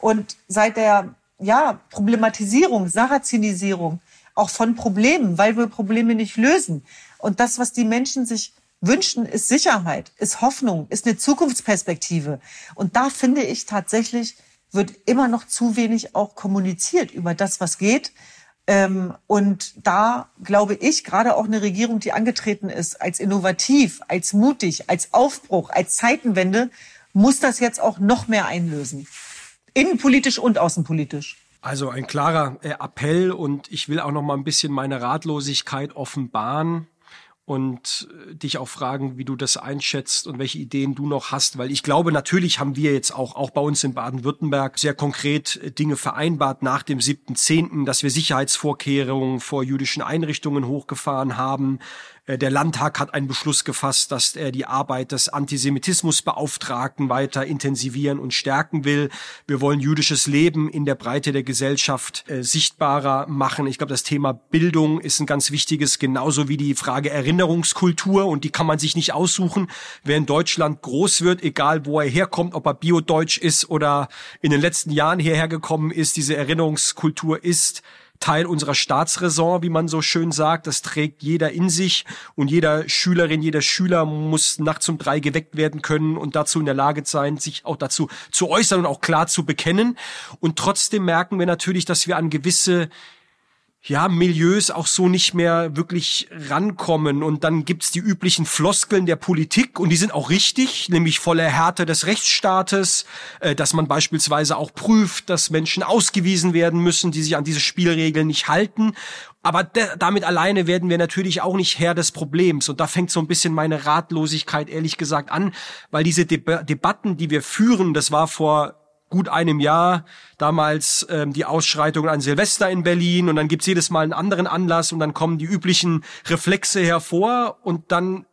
und seit der ja, Problematisierung, Sarazinisierung auch von Problemen, weil wir Probleme nicht lösen. Und das, was die Menschen sich wünschen, ist Sicherheit, ist Hoffnung, ist eine Zukunftsperspektive. Und da finde ich tatsächlich, wird immer noch zu wenig auch kommuniziert über das, was geht. Ähm, und da glaube ich, gerade auch eine Regierung, die angetreten ist, als innovativ, als mutig, als Aufbruch, als Zeitenwende, muss das jetzt auch noch mehr einlösen. Innenpolitisch und außenpolitisch. Also ein klarer äh, Appell und ich will auch noch mal ein bisschen meine Ratlosigkeit offenbaren und äh, dich auch fragen, wie du das einschätzt und welche Ideen du noch hast, weil ich glaube, natürlich haben wir jetzt auch, auch bei uns in Baden-Württemberg sehr konkret äh, Dinge vereinbart nach dem 7.10., dass wir Sicherheitsvorkehrungen vor jüdischen Einrichtungen hochgefahren haben, der Landtag hat einen Beschluss gefasst, dass er die Arbeit des Antisemitismusbeauftragten weiter intensivieren und stärken will. Wir wollen jüdisches Leben in der Breite der Gesellschaft äh, sichtbarer machen. Ich glaube, das Thema Bildung ist ein ganz wichtiges, genauso wie die Frage Erinnerungskultur. Und die kann man sich nicht aussuchen. Wer in Deutschland groß wird, egal wo er herkommt, ob er biodeutsch ist oder in den letzten Jahren hierher gekommen ist, diese Erinnerungskultur ist Teil unserer Staatsräson, wie man so schön sagt. Das trägt jeder in sich und jeder Schülerin, jeder Schüler muss nachts um drei geweckt werden können und dazu in der Lage sein, sich auch dazu zu äußern und auch klar zu bekennen. Und trotzdem merken wir natürlich, dass wir an gewisse ja, Milieus auch so nicht mehr wirklich rankommen. Und dann gibt's die üblichen Floskeln der Politik und die sind auch richtig, nämlich voller Härte des Rechtsstaates, äh, dass man beispielsweise auch prüft, dass Menschen ausgewiesen werden müssen, die sich an diese Spielregeln nicht halten. Aber damit alleine werden wir natürlich auch nicht Herr des Problems. Und da fängt so ein bisschen meine Ratlosigkeit ehrlich gesagt an, weil diese Deb Debatten, die wir führen, das war vor gut einem Jahr damals ähm, die Ausschreitung an Silvester in Berlin und dann gibt's jedes Mal einen anderen Anlass und dann kommen die üblichen Reflexe hervor und dann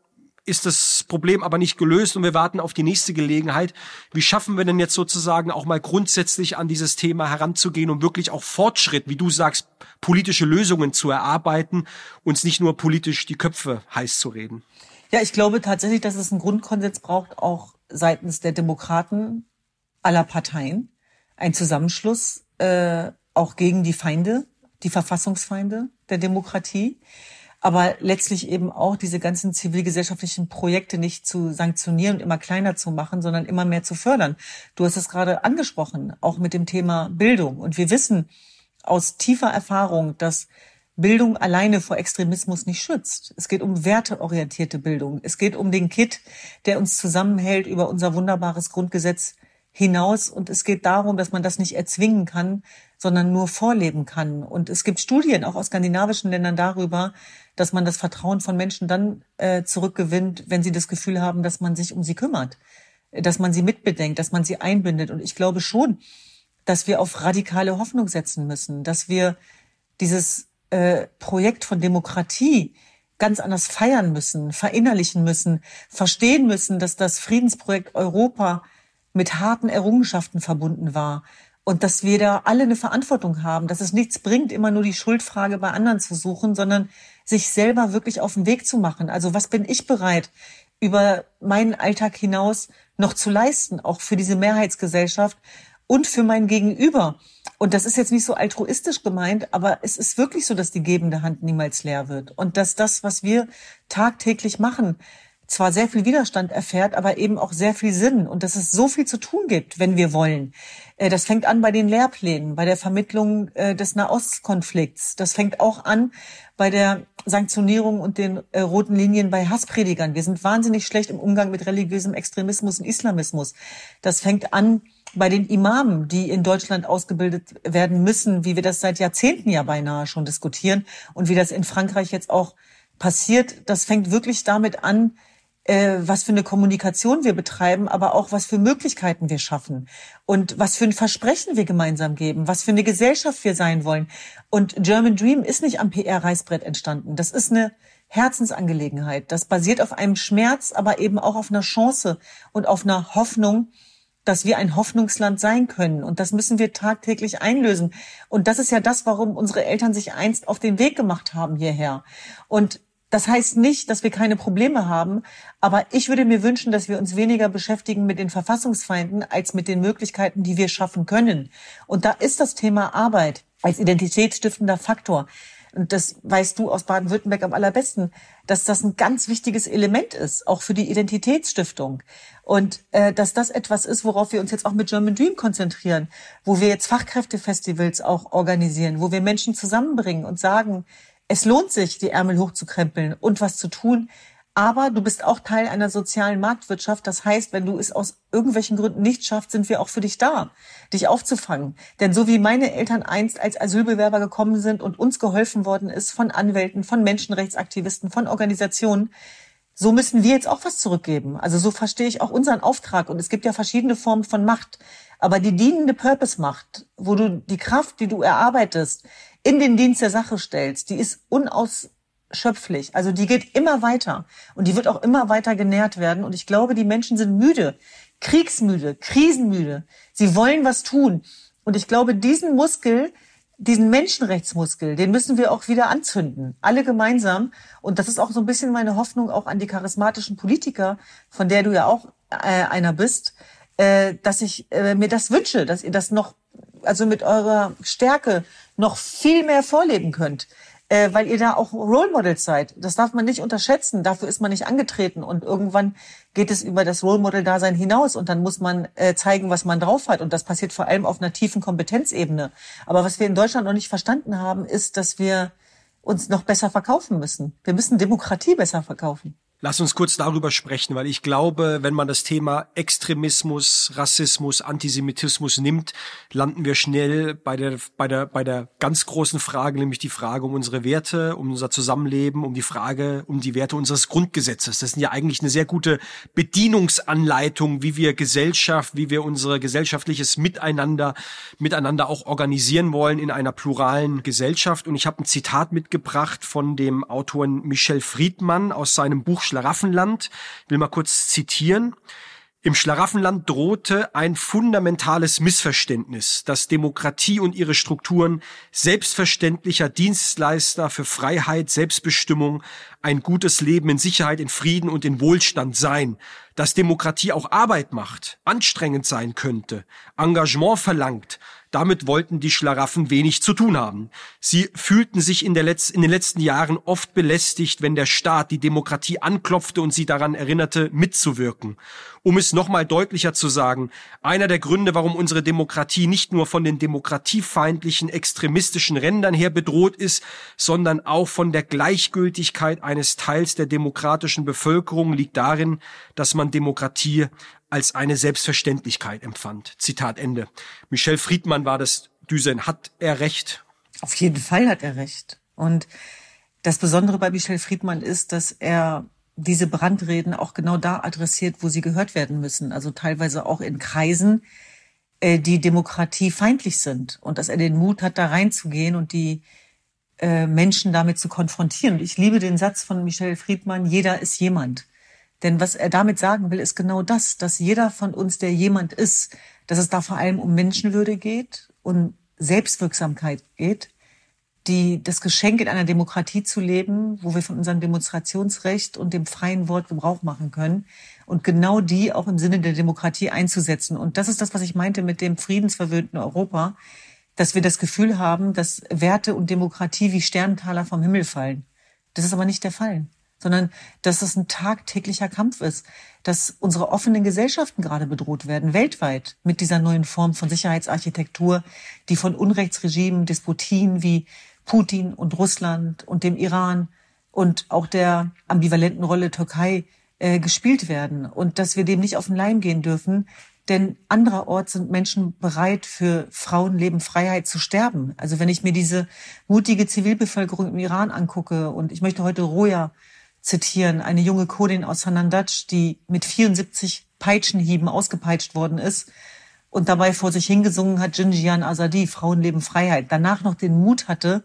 ist das Problem aber nicht gelöst und wir warten auf die nächste Gelegenheit. Wie schaffen wir denn jetzt sozusagen auch mal grundsätzlich an dieses Thema heranzugehen und wirklich auch Fortschritt, wie du sagst, politische Lösungen zu erarbeiten, uns nicht nur politisch die Köpfe heiß zu reden? Ja, ich glaube tatsächlich, dass es einen Grundkonsens braucht, auch seitens der Demokraten, aller Parteien, ein Zusammenschluss äh, auch gegen die Feinde, die Verfassungsfeinde der Demokratie, aber letztlich eben auch diese ganzen zivilgesellschaftlichen Projekte nicht zu sanktionieren und immer kleiner zu machen, sondern immer mehr zu fördern. Du hast es gerade angesprochen, auch mit dem Thema Bildung. Und wir wissen aus tiefer Erfahrung, dass Bildung alleine vor Extremismus nicht schützt. Es geht um werteorientierte Bildung. Es geht um den Kit, der uns zusammenhält über unser wunderbares Grundgesetz hinaus. Und es geht darum, dass man das nicht erzwingen kann, sondern nur vorleben kann. Und es gibt Studien auch aus skandinavischen Ländern darüber, dass man das Vertrauen von Menschen dann äh, zurückgewinnt, wenn sie das Gefühl haben, dass man sich um sie kümmert, dass man sie mitbedenkt, dass man sie einbindet. Und ich glaube schon, dass wir auf radikale Hoffnung setzen müssen, dass wir dieses äh, Projekt von Demokratie ganz anders feiern müssen, verinnerlichen müssen, verstehen müssen, dass das Friedensprojekt Europa mit harten Errungenschaften verbunden war und dass wir da alle eine Verantwortung haben, dass es nichts bringt, immer nur die Schuldfrage bei anderen zu suchen, sondern sich selber wirklich auf den Weg zu machen. Also was bin ich bereit, über meinen Alltag hinaus noch zu leisten, auch für diese Mehrheitsgesellschaft und für mein Gegenüber. Und das ist jetzt nicht so altruistisch gemeint, aber es ist wirklich so, dass die gebende Hand niemals leer wird und dass das, was wir tagtäglich machen, zwar sehr viel Widerstand erfährt, aber eben auch sehr viel Sinn und dass es so viel zu tun gibt, wenn wir wollen. Äh, das fängt an bei den Lehrplänen, bei der Vermittlung äh, des Nahostkonflikts. Das fängt auch an bei der Sanktionierung und den äh, roten Linien bei Hasspredigern. Wir sind wahnsinnig schlecht im Umgang mit religiösem Extremismus und Islamismus. Das fängt an bei den Imamen, die in Deutschland ausgebildet werden müssen, wie wir das seit Jahrzehnten ja beinahe schon diskutieren und wie das in Frankreich jetzt auch passiert. Das fängt wirklich damit an, was für eine Kommunikation wir betreiben, aber auch was für Möglichkeiten wir schaffen und was für ein Versprechen wir gemeinsam geben, was für eine Gesellschaft wir sein wollen. Und German Dream ist nicht am PR-Reißbrett entstanden. Das ist eine Herzensangelegenheit. Das basiert auf einem Schmerz, aber eben auch auf einer Chance und auf einer Hoffnung, dass wir ein Hoffnungsland sein können. Und das müssen wir tagtäglich einlösen. Und das ist ja das, warum unsere Eltern sich einst auf den Weg gemacht haben hierher. Und das heißt nicht, dass wir keine Probleme haben, aber ich würde mir wünschen, dass wir uns weniger beschäftigen mit den Verfassungsfeinden als mit den Möglichkeiten, die wir schaffen können. Und da ist das Thema Arbeit als identitätsstiftender Faktor. Und das weißt du aus Baden-Württemberg am allerbesten, dass das ein ganz wichtiges Element ist, auch für die Identitätsstiftung. Und äh, dass das etwas ist, worauf wir uns jetzt auch mit German Dream konzentrieren, wo wir jetzt Fachkräftefestivals auch organisieren, wo wir Menschen zusammenbringen und sagen, es lohnt sich, die Ärmel hochzukrempeln und was zu tun. Aber du bist auch Teil einer sozialen Marktwirtschaft. Das heißt, wenn du es aus irgendwelchen Gründen nicht schaffst, sind wir auch für dich da, dich aufzufangen. Denn so wie meine Eltern einst als Asylbewerber gekommen sind und uns geholfen worden ist von Anwälten, von Menschenrechtsaktivisten, von Organisationen, so müssen wir jetzt auch was zurückgeben. Also so verstehe ich auch unseren Auftrag. Und es gibt ja verschiedene Formen von Macht. Aber die dienende Purpose-Macht, wo du die Kraft, die du erarbeitest, in den Dienst der Sache stellst, die ist unaus schöpflich. Also die geht immer weiter und die wird auch immer weiter genährt werden. Und ich glaube, die Menschen sind müde, kriegsmüde, krisenmüde. Sie wollen was tun. Und ich glaube, diesen Muskel, diesen Menschenrechtsmuskel, den müssen wir auch wieder anzünden. Alle gemeinsam. Und das ist auch so ein bisschen meine Hoffnung auch an die charismatischen Politiker, von der du ja auch äh, einer bist, äh, dass ich äh, mir das wünsche, dass ihr das noch, also mit eurer Stärke noch viel mehr vorleben könnt äh, weil ihr da auch Role Models seid. Das darf man nicht unterschätzen. Dafür ist man nicht angetreten. Und irgendwann geht es über das Role Model Dasein hinaus und dann muss man äh, zeigen, was man drauf hat. Und das passiert vor allem auf einer tiefen Kompetenzebene. Aber was wir in Deutschland noch nicht verstanden haben, ist, dass wir uns noch besser verkaufen müssen. Wir müssen Demokratie besser verkaufen. Lass uns kurz darüber sprechen, weil ich glaube, wenn man das Thema Extremismus, Rassismus, Antisemitismus nimmt, landen wir schnell bei der, bei der, bei der ganz großen Frage, nämlich die Frage um unsere Werte, um unser Zusammenleben, um die Frage, um die Werte unseres Grundgesetzes. Das sind ja eigentlich eine sehr gute Bedienungsanleitung, wie wir Gesellschaft, wie wir unser gesellschaftliches Miteinander, miteinander auch organisieren wollen in einer pluralen Gesellschaft. Und ich habe ein Zitat mitgebracht von dem Autoren Michel Friedmann aus seinem Buch Schlaraffenland. Ich will mal kurz zitieren. Im Schlaraffenland drohte ein fundamentales Missverständnis, dass Demokratie und ihre Strukturen selbstverständlicher Dienstleister für Freiheit, Selbstbestimmung, ein gutes Leben in Sicherheit, in Frieden und in Wohlstand seien, dass Demokratie auch Arbeit macht, anstrengend sein könnte, Engagement verlangt, damit wollten die Schlaraffen wenig zu tun haben. Sie fühlten sich in, Letz-, in den letzten Jahren oft belästigt, wenn der Staat die Demokratie anklopfte und sie daran erinnerte, mitzuwirken. Um es nochmal deutlicher zu sagen, einer der Gründe, warum unsere Demokratie nicht nur von den demokratiefeindlichen extremistischen Rändern her bedroht ist, sondern auch von der Gleichgültigkeit eines Teils der demokratischen Bevölkerung liegt darin, dass man Demokratie als eine Selbstverständlichkeit empfand. Zitat Ende. Michel Friedmann war das Düsen. Hat er recht? Auf jeden Fall hat er recht. Und das Besondere bei Michel Friedmann ist, dass er diese Brandreden auch genau da adressiert, wo sie gehört werden müssen. Also teilweise auch in Kreisen, äh, die demokratiefeindlich sind. Und dass er den Mut hat, da reinzugehen und die äh, Menschen damit zu konfrontieren. ich liebe den Satz von Michel Friedmann, jeder ist jemand. Denn was er damit sagen will, ist genau das, dass jeder von uns, der jemand ist, dass es da vor allem um Menschenwürde geht und Selbstwirksamkeit geht, die, das Geschenk in einer Demokratie zu leben, wo wir von unserem Demonstrationsrecht und dem freien Wort Gebrauch machen können und genau die auch im Sinne der Demokratie einzusetzen. Und das ist das, was ich meinte mit dem friedensverwöhnten Europa, dass wir das Gefühl haben, dass Werte und Demokratie wie Sternentaler vom Himmel fallen. Das ist aber nicht der Fall sondern dass es ein tagtäglicher Kampf ist, dass unsere offenen Gesellschaften gerade bedroht werden, weltweit, mit dieser neuen Form von Sicherheitsarchitektur, die von Unrechtsregimen, Despotien wie Putin und Russland und dem Iran und auch der ambivalenten Rolle Türkei äh, gespielt werden und dass wir dem nicht auf den Leim gehen dürfen, denn andererorts sind Menschen bereit, für Frauenleben, Freiheit zu sterben. Also wenn ich mir diese mutige Zivilbevölkerung im Iran angucke und ich möchte heute Roja zitieren, eine junge Kurdin aus Sanandaj, die mit 74 Peitschenhieben ausgepeitscht worden ist und dabei vor sich hingesungen hat, Jinjian Azadi, Frauenleben Freiheit. Danach noch den Mut hatte,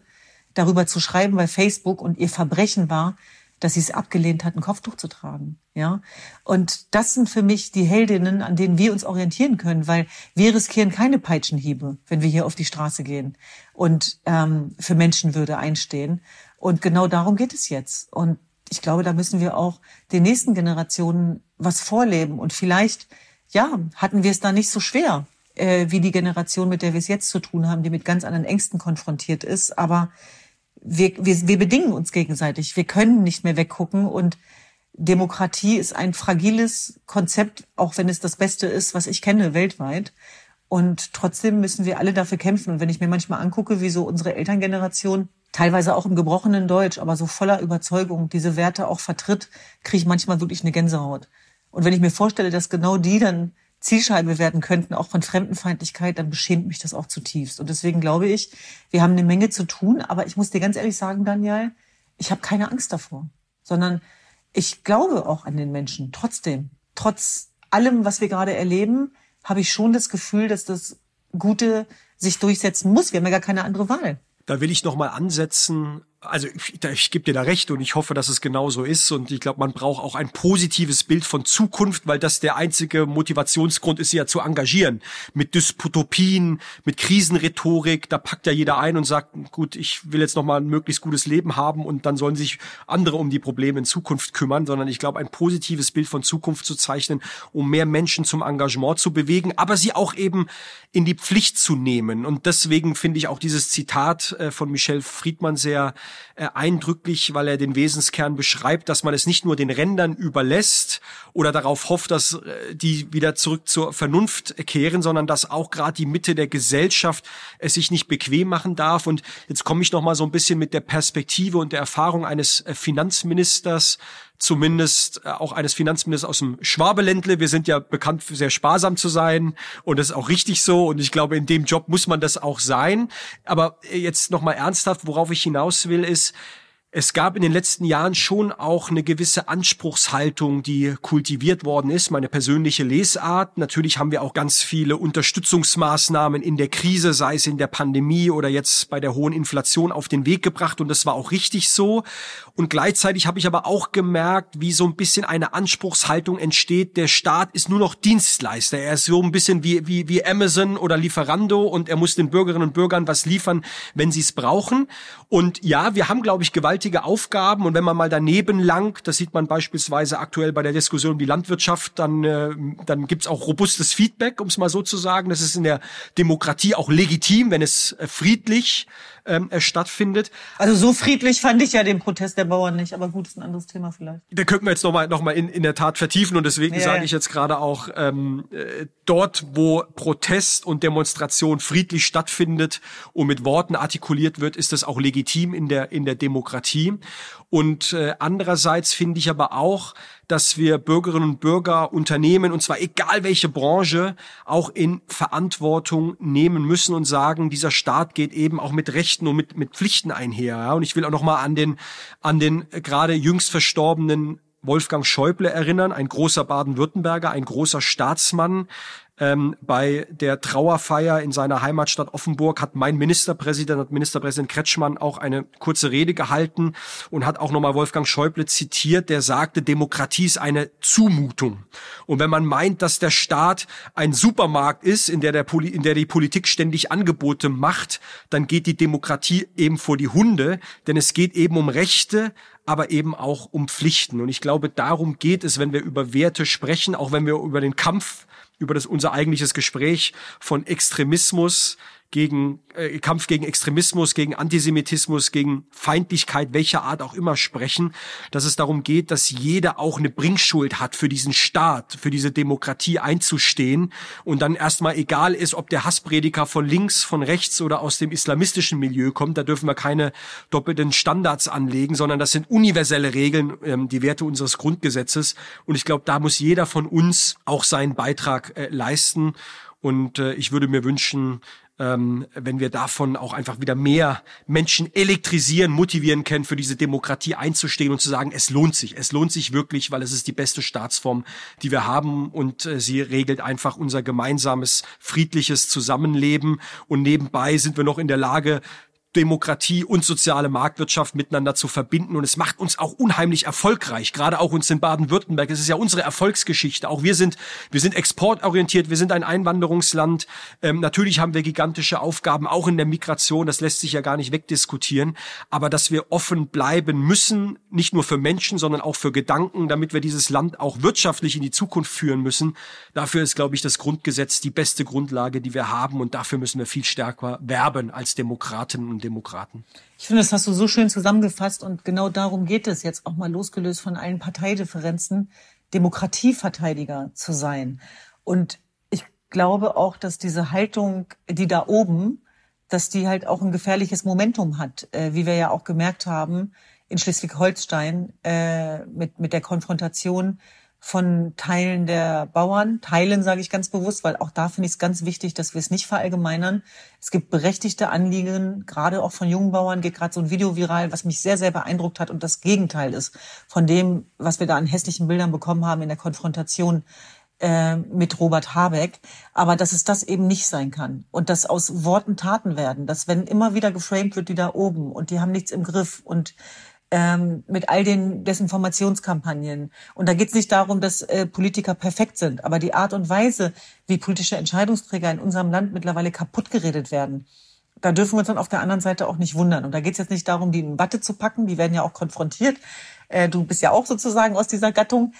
darüber zu schreiben bei Facebook und ihr Verbrechen war, dass sie es abgelehnt hat, ein Kopftuch zu tragen. Ja, und das sind für mich die Heldinnen, an denen wir uns orientieren können, weil wir riskieren keine Peitschenhiebe, wenn wir hier auf die Straße gehen und ähm, für Menschenwürde einstehen. Und genau darum geht es jetzt. Und ich glaube, da müssen wir auch den nächsten Generationen was vorleben. Und vielleicht, ja, hatten wir es da nicht so schwer, äh, wie die Generation, mit der wir es jetzt zu tun haben, die mit ganz anderen Ängsten konfrontiert ist. Aber wir, wir, wir bedingen uns gegenseitig. Wir können nicht mehr weggucken. Und Demokratie ist ein fragiles Konzept, auch wenn es das Beste ist, was ich kenne weltweit. Und trotzdem müssen wir alle dafür kämpfen. Und wenn ich mir manchmal angucke, wie so unsere Elterngeneration teilweise auch im gebrochenen Deutsch, aber so voller Überzeugung diese Werte auch vertritt, kriege ich manchmal wirklich eine Gänsehaut. Und wenn ich mir vorstelle, dass genau die dann Zielscheibe werden könnten, auch von Fremdenfeindlichkeit, dann beschämt mich das auch zutiefst. Und deswegen glaube ich, wir haben eine Menge zu tun, aber ich muss dir ganz ehrlich sagen, Daniel, ich habe keine Angst davor, sondern ich glaube auch an den Menschen. Trotzdem, trotz allem, was wir gerade erleben, habe ich schon das Gefühl, dass das Gute sich durchsetzen muss. Wir haben ja gar keine andere Wahl. Da will ich noch mal ansetzen also ich, ich gebe dir da recht und ich hoffe, dass es genau so ist. Und ich glaube, man braucht auch ein positives Bild von Zukunft, weil das der einzige Motivationsgrund ist, ja zu engagieren. Mit Dystopien, mit Krisenrhetorik, da packt ja jeder ein und sagt, gut, ich will jetzt nochmal ein möglichst gutes Leben haben und dann sollen sich andere um die Probleme in Zukunft kümmern, sondern ich glaube, ein positives Bild von Zukunft zu zeichnen, um mehr Menschen zum Engagement zu bewegen, aber sie auch eben in die Pflicht zu nehmen. Und deswegen finde ich auch dieses Zitat äh, von Michel Friedmann sehr äh, eindrücklich, weil er den Wesenskern beschreibt, dass man es nicht nur den Rändern überlässt oder darauf hofft, dass äh, die wieder zurück zur Vernunft kehren, sondern dass auch gerade die Mitte der Gesellschaft es sich nicht bequem machen darf. Und jetzt komme ich noch mal so ein bisschen mit der Perspektive und der Erfahrung eines äh, Finanzministers zumindest äh, auch eines Finanzministers aus dem Schwabeländle. Wir sind ja bekannt für sehr sparsam zu sein und das ist auch richtig so und ich glaube, in dem Job muss man das auch sein. Aber jetzt nochmal ernsthaft, worauf ich hinaus will, ist, es gab in den letzten Jahren schon auch eine gewisse Anspruchshaltung, die kultiviert worden ist, meine persönliche Lesart. Natürlich haben wir auch ganz viele Unterstützungsmaßnahmen in der Krise, sei es in der Pandemie oder jetzt bei der hohen Inflation auf den Weg gebracht und das war auch richtig so. Und gleichzeitig habe ich aber auch gemerkt, wie so ein bisschen eine Anspruchshaltung entsteht. Der Staat ist nur noch Dienstleister. Er ist so ein bisschen wie, wie, wie Amazon oder Lieferando und er muss den Bürgerinnen und Bürgern was liefern, wenn sie es brauchen. Und ja, wir haben, glaube ich, gewaltige Aufgaben. Und wenn man mal daneben langt, das sieht man beispielsweise aktuell bei der Diskussion um die Landwirtschaft, dann, äh, dann gibt's auch robustes Feedback, um es mal so zu sagen. Das ist in der Demokratie auch legitim, wenn es äh, friedlich ähm, äh, stattfindet. Also so friedlich fand ich ja den Protest der Bauern nicht, aber gut, ist ein anderes Thema vielleicht. Da könnten wir jetzt nochmal noch mal in, in der Tat vertiefen und deswegen ja, sage ich jetzt gerade auch, ähm, äh, dort, wo Protest und Demonstration friedlich stattfindet und mit Worten artikuliert wird, ist das auch legitim in der, in der Demokratie. Und äh, andererseits finde ich aber auch, dass wir Bürgerinnen und Bürger, Unternehmen, und zwar egal welche Branche, auch in Verantwortung nehmen müssen und sagen, dieser Staat geht eben auch mit Rechten und mit, mit Pflichten einher. Ja? Und ich will auch nochmal an den, an den gerade jüngst verstorbenen Wolfgang Schäuble erinnern, ein großer Baden-Württemberger, ein großer Staatsmann, ähm, bei der Trauerfeier in seiner Heimatstadt Offenburg hat mein Ministerpräsident, hat Ministerpräsident Kretschmann auch eine kurze Rede gehalten und hat auch nochmal Wolfgang Schäuble zitiert, der sagte, Demokratie ist eine Zumutung. Und wenn man meint, dass der Staat ein Supermarkt ist, in der, der Poli in der die Politik ständig Angebote macht, dann geht die Demokratie eben vor die Hunde, denn es geht eben um Rechte, aber eben auch um Pflichten. Und ich glaube, darum geht es, wenn wir über Werte sprechen, auch wenn wir über den Kampf über das unser eigentliches Gespräch von Extremismus gegen äh, Kampf gegen Extremismus, gegen Antisemitismus, gegen Feindlichkeit welcher Art auch immer sprechen, dass es darum geht, dass jeder auch eine Bringschuld hat für diesen Staat, für diese Demokratie einzustehen und dann erstmal egal ist, ob der Hassprediger von links, von rechts oder aus dem islamistischen Milieu kommt, da dürfen wir keine doppelten Standards anlegen, sondern das sind universelle Regeln, ähm, die Werte unseres Grundgesetzes. Und ich glaube, da muss jeder von uns auch seinen Beitrag äh, leisten. Und äh, ich würde mir wünschen, ähm, wenn wir davon auch einfach wieder mehr Menschen elektrisieren, motivieren können, für diese Demokratie einzustehen und zu sagen, es lohnt sich, es lohnt sich wirklich, weil es ist die beste Staatsform, die wir haben. Und äh, sie regelt einfach unser gemeinsames friedliches Zusammenleben. Und nebenbei sind wir noch in der Lage, Demokratie und soziale Marktwirtschaft miteinander zu verbinden. Und es macht uns auch unheimlich erfolgreich, gerade auch uns in Baden-Württemberg. Es ist ja unsere Erfolgsgeschichte. Auch wir sind, wir sind exportorientiert, wir sind ein Einwanderungsland. Ähm, natürlich haben wir gigantische Aufgaben, auch in der Migration. Das lässt sich ja gar nicht wegdiskutieren. Aber dass wir offen bleiben müssen, nicht nur für Menschen, sondern auch für Gedanken, damit wir dieses Land auch wirtschaftlich in die Zukunft führen müssen. Dafür ist, glaube ich, das Grundgesetz die beste Grundlage, die wir haben. Und dafür müssen wir viel stärker werben als Demokraten und Demokraten. Ich finde, das hast du so schön zusammengefasst und genau darum geht es jetzt auch mal losgelöst von allen Parteidifferenzen, Demokratieverteidiger zu sein. Und ich glaube auch, dass diese Haltung, die da oben dass die halt auch ein gefährliches Momentum hat, äh, wie wir ja auch gemerkt haben in Schleswig-Holstein äh, mit, mit der Konfrontation von Teilen der Bauern. Teilen sage ich ganz bewusst, weil auch da finde ich es ganz wichtig, dass wir es nicht verallgemeinern. Es gibt berechtigte Anliegen, gerade auch von jungen Bauern geht gerade so ein Video viral, was mich sehr, sehr beeindruckt hat und das Gegenteil ist von dem, was wir da an hässlichen Bildern bekommen haben in der Konfrontation äh, mit Robert Habeck, aber dass es das eben nicht sein kann und dass aus Worten Taten werden, dass wenn immer wieder geframed wird, die da oben und die haben nichts im Griff und ähm, mit all den Desinformationskampagnen. Und da geht es nicht darum, dass äh, Politiker perfekt sind, aber die Art und Weise, wie politische Entscheidungsträger in unserem Land mittlerweile kaputt geredet werden, da dürfen wir uns dann auf der anderen Seite auch nicht wundern. Und da geht es jetzt nicht darum, die in Watte zu packen, die werden ja auch konfrontiert. Äh, du bist ja auch sozusagen aus dieser Gattung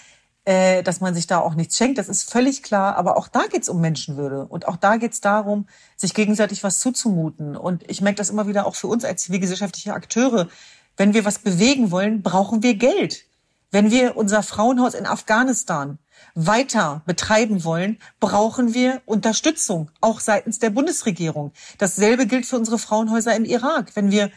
äh, dass man sich da auch nichts schenkt, das ist völlig klar. Aber auch da geht's um Menschenwürde. Und auch da geht's darum, sich gegenseitig was zuzumuten. Und ich merke das immer wieder auch für uns als zivilgesellschaftliche Akteure. Wenn wir was bewegen wollen, brauchen wir Geld. Wenn wir unser Frauenhaus in Afghanistan weiter betreiben wollen, brauchen wir Unterstützung, auch seitens der Bundesregierung. Dasselbe gilt für unsere Frauenhäuser im Irak. Wenn wir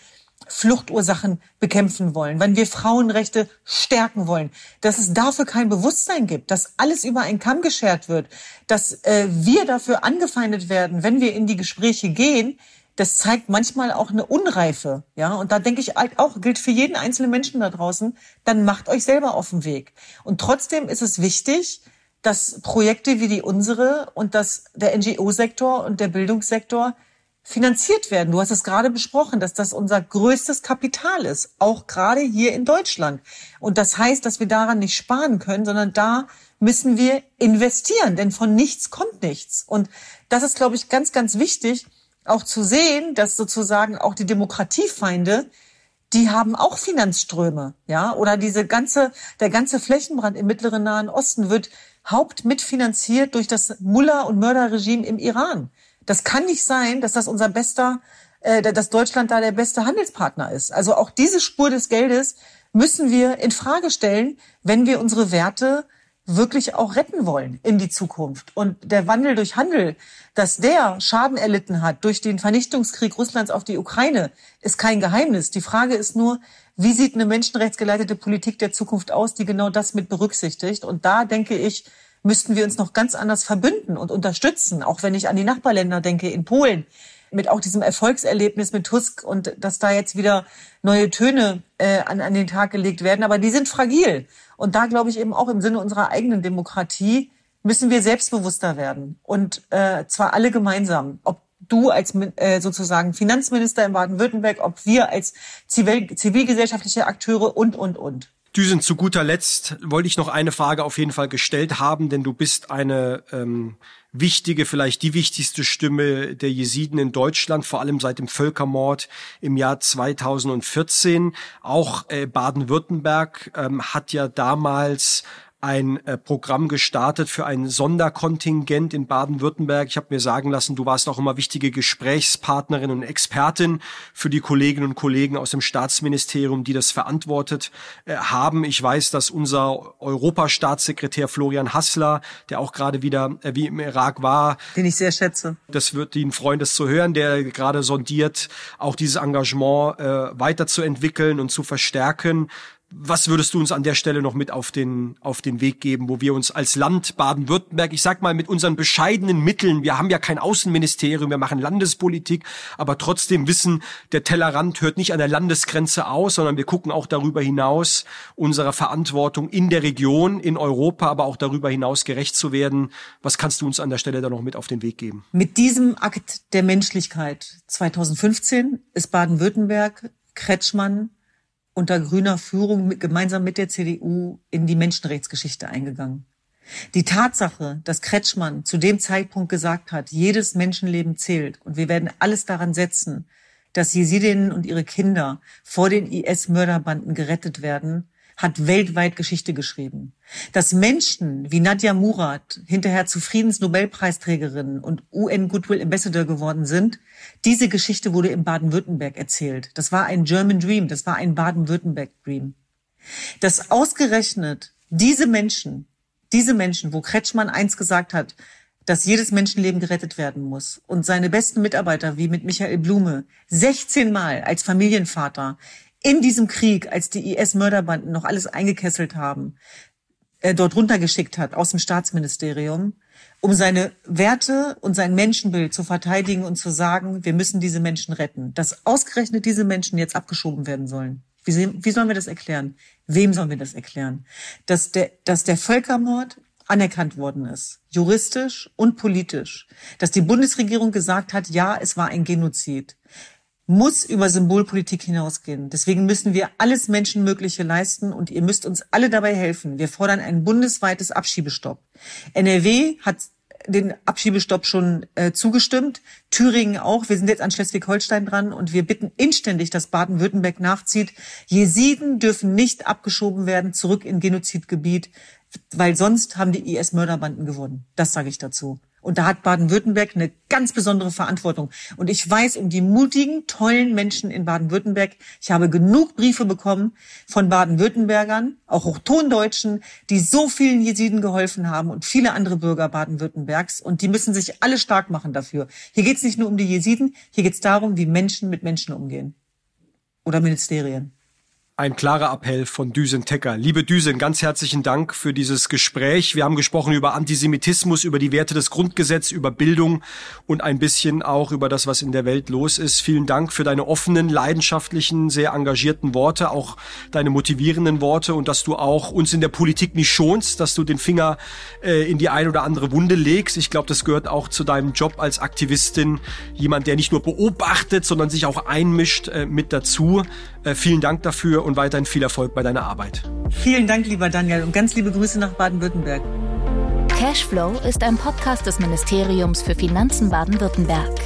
Fluchtursachen bekämpfen wollen, wenn wir Frauenrechte stärken wollen, dass es dafür kein Bewusstsein gibt, dass alles über einen Kamm geschert wird, dass äh, wir dafür angefeindet werden, wenn wir in die Gespräche gehen, das zeigt manchmal auch eine Unreife, ja. Und da denke ich halt auch, gilt für jeden einzelnen Menschen da draußen, dann macht euch selber auf den Weg. Und trotzdem ist es wichtig, dass Projekte wie die unsere und dass der NGO-Sektor und der Bildungssektor finanziert werden. Du hast es gerade besprochen, dass das unser größtes Kapital ist, auch gerade hier in Deutschland. Und das heißt, dass wir daran nicht sparen können, sondern da müssen wir investieren, denn von nichts kommt nichts. Und das ist, glaube ich, ganz, ganz wichtig, auch zu sehen, dass sozusagen auch die Demokratiefeinde, die haben auch Finanzströme, ja, oder diese ganze, der ganze Flächenbrand im mittleren Nahen Osten wird hauptmitfinanziert durch das Mullah- und Mörderregime im Iran. Das kann nicht sein, dass das unser bester, äh, dass Deutschland da der beste Handelspartner ist. Also auch diese Spur des Geldes müssen wir in Frage stellen, wenn wir unsere Werte wirklich auch retten wollen in die Zukunft. Und der Wandel durch Handel, dass der Schaden erlitten hat durch den Vernichtungskrieg Russlands auf die Ukraine, ist kein Geheimnis. Die Frage ist nur, wie sieht eine menschenrechtsgeleitete Politik der Zukunft aus, die genau das mit berücksichtigt? Und da denke ich, müssten wir uns noch ganz anders verbünden und unterstützen. Auch wenn ich an die Nachbarländer denke, in Polen, mit auch diesem Erfolgserlebnis mit Tusk und dass da jetzt wieder neue Töne äh, an, an den Tag gelegt werden. Aber die sind fragil. Und da glaube ich eben auch im Sinne unserer eigenen Demokratie müssen wir selbstbewusster werden. Und äh, zwar alle gemeinsam. Ob du als äh, sozusagen Finanzminister in Baden-Württemberg, ob wir als zivil, zivilgesellschaftliche Akteure und, und, und. Düsen, zu guter Letzt wollte ich noch eine Frage auf jeden Fall gestellt haben, denn du bist eine ähm, wichtige, vielleicht die wichtigste Stimme der Jesiden in Deutschland, vor allem seit dem Völkermord im Jahr 2014. Auch äh, Baden-Württemberg ähm, hat ja damals ein äh, Programm gestartet für ein Sonderkontingent in Baden-Württemberg. Ich habe mir sagen lassen, du warst auch immer wichtige Gesprächspartnerin und Expertin für die Kolleginnen und Kollegen aus dem Staatsministerium, die das verantwortet äh, haben. Ich weiß, dass unser Europastaatssekretär Florian Hassler, der auch gerade wieder äh, wie im Irak war, den ich sehr schätze. Das wird Ihnen freuen, das zu hören, der gerade sondiert, auch dieses Engagement äh, weiterzuentwickeln und zu verstärken was würdest du uns an der Stelle noch mit auf den, auf den Weg geben, wo wir uns als Land Baden-Württemberg, ich sag mal mit unseren bescheidenen Mitteln, wir haben ja kein Außenministerium, wir machen Landespolitik, aber trotzdem wissen, der Tellerrand hört nicht an der Landesgrenze aus, sondern wir gucken auch darüber hinaus, unserer Verantwortung in der Region, in Europa, aber auch darüber hinaus gerecht zu werden. Was kannst du uns an der Stelle da noch mit auf den Weg geben? Mit diesem Akt der Menschlichkeit 2015 ist Baden-Württemberg Kretschmann unter grüner Führung mit, gemeinsam mit der CDU in die Menschenrechtsgeschichte eingegangen. Die Tatsache, dass Kretschmann zu dem Zeitpunkt gesagt hat, jedes Menschenleben zählt und wir werden alles daran setzen, dass Jesidinnen und ihre Kinder vor den IS-Mörderbanden gerettet werden, hat weltweit Geschichte geschrieben. Dass Menschen wie Nadja Murat hinterher zu Friedensnobelpreisträgerinnen und UN Goodwill Ambassador geworden sind, diese Geschichte wurde in Baden-Württemberg erzählt. Das war ein German Dream, das war ein Baden-Württemberg Dream. Dass ausgerechnet diese Menschen, diese Menschen, wo Kretschmann eins gesagt hat, dass jedes Menschenleben gerettet werden muss. Und seine besten Mitarbeiter, wie mit Michael Blume, 16 Mal als Familienvater in diesem Krieg, als die IS-Mörderbanden noch alles eingekesselt haben, äh, dort runtergeschickt hat aus dem Staatsministerium, um seine Werte und sein Menschenbild zu verteidigen und zu sagen, wir müssen diese Menschen retten. Dass ausgerechnet diese Menschen jetzt abgeschoben werden sollen. Wie, wie sollen wir das erklären? Wem sollen wir das erklären? Dass der, dass der Völkermord anerkannt worden ist, juristisch und politisch, dass die Bundesregierung gesagt hat, ja, es war ein Genozid, muss über Symbolpolitik hinausgehen. Deswegen müssen wir alles Menschenmögliche leisten und ihr müsst uns alle dabei helfen. Wir fordern ein bundesweites Abschiebestopp. NRW hat den Abschiebestopp schon äh, zugestimmt, Thüringen auch. Wir sind jetzt an Schleswig-Holstein dran und wir bitten inständig, dass Baden-Württemberg nachzieht. Jesiden dürfen nicht abgeschoben werden zurück in Genozidgebiet, weil sonst haben die IS-Mörderbanden gewonnen. Das sage ich dazu. Und da hat Baden-Württemberg eine ganz besondere Verantwortung. Und ich weiß um die mutigen, tollen Menschen in Baden-Württemberg. Ich habe genug Briefe bekommen von Baden-Württembergern, auch Hochtondeutschen, die so vielen Jesiden geholfen haben und viele andere Bürger Baden-Württembergs. Und die müssen sich alle stark machen dafür. Hier geht es nicht nur um die Jesiden, hier geht es darum, wie Menschen mit Menschen umgehen. Oder Ministerien. Ein klarer Appell von Düsen Tecker. Liebe Düsen, ganz herzlichen Dank für dieses Gespräch. Wir haben gesprochen über Antisemitismus, über die Werte des Grundgesetzes, über Bildung und ein bisschen auch über das, was in der Welt los ist. Vielen Dank für deine offenen, leidenschaftlichen, sehr engagierten Worte, auch deine motivierenden Worte und dass du auch uns in der Politik nicht schonst, dass du den Finger äh, in die ein oder andere Wunde legst. Ich glaube, das gehört auch zu deinem Job als Aktivistin. Jemand, der nicht nur beobachtet, sondern sich auch einmischt äh, mit dazu. Äh, vielen Dank dafür und weiterhin viel Erfolg bei deiner Arbeit. Vielen Dank, lieber Daniel, und ganz liebe Grüße nach Baden-Württemberg. Cashflow ist ein Podcast des Ministeriums für Finanzen Baden-Württemberg.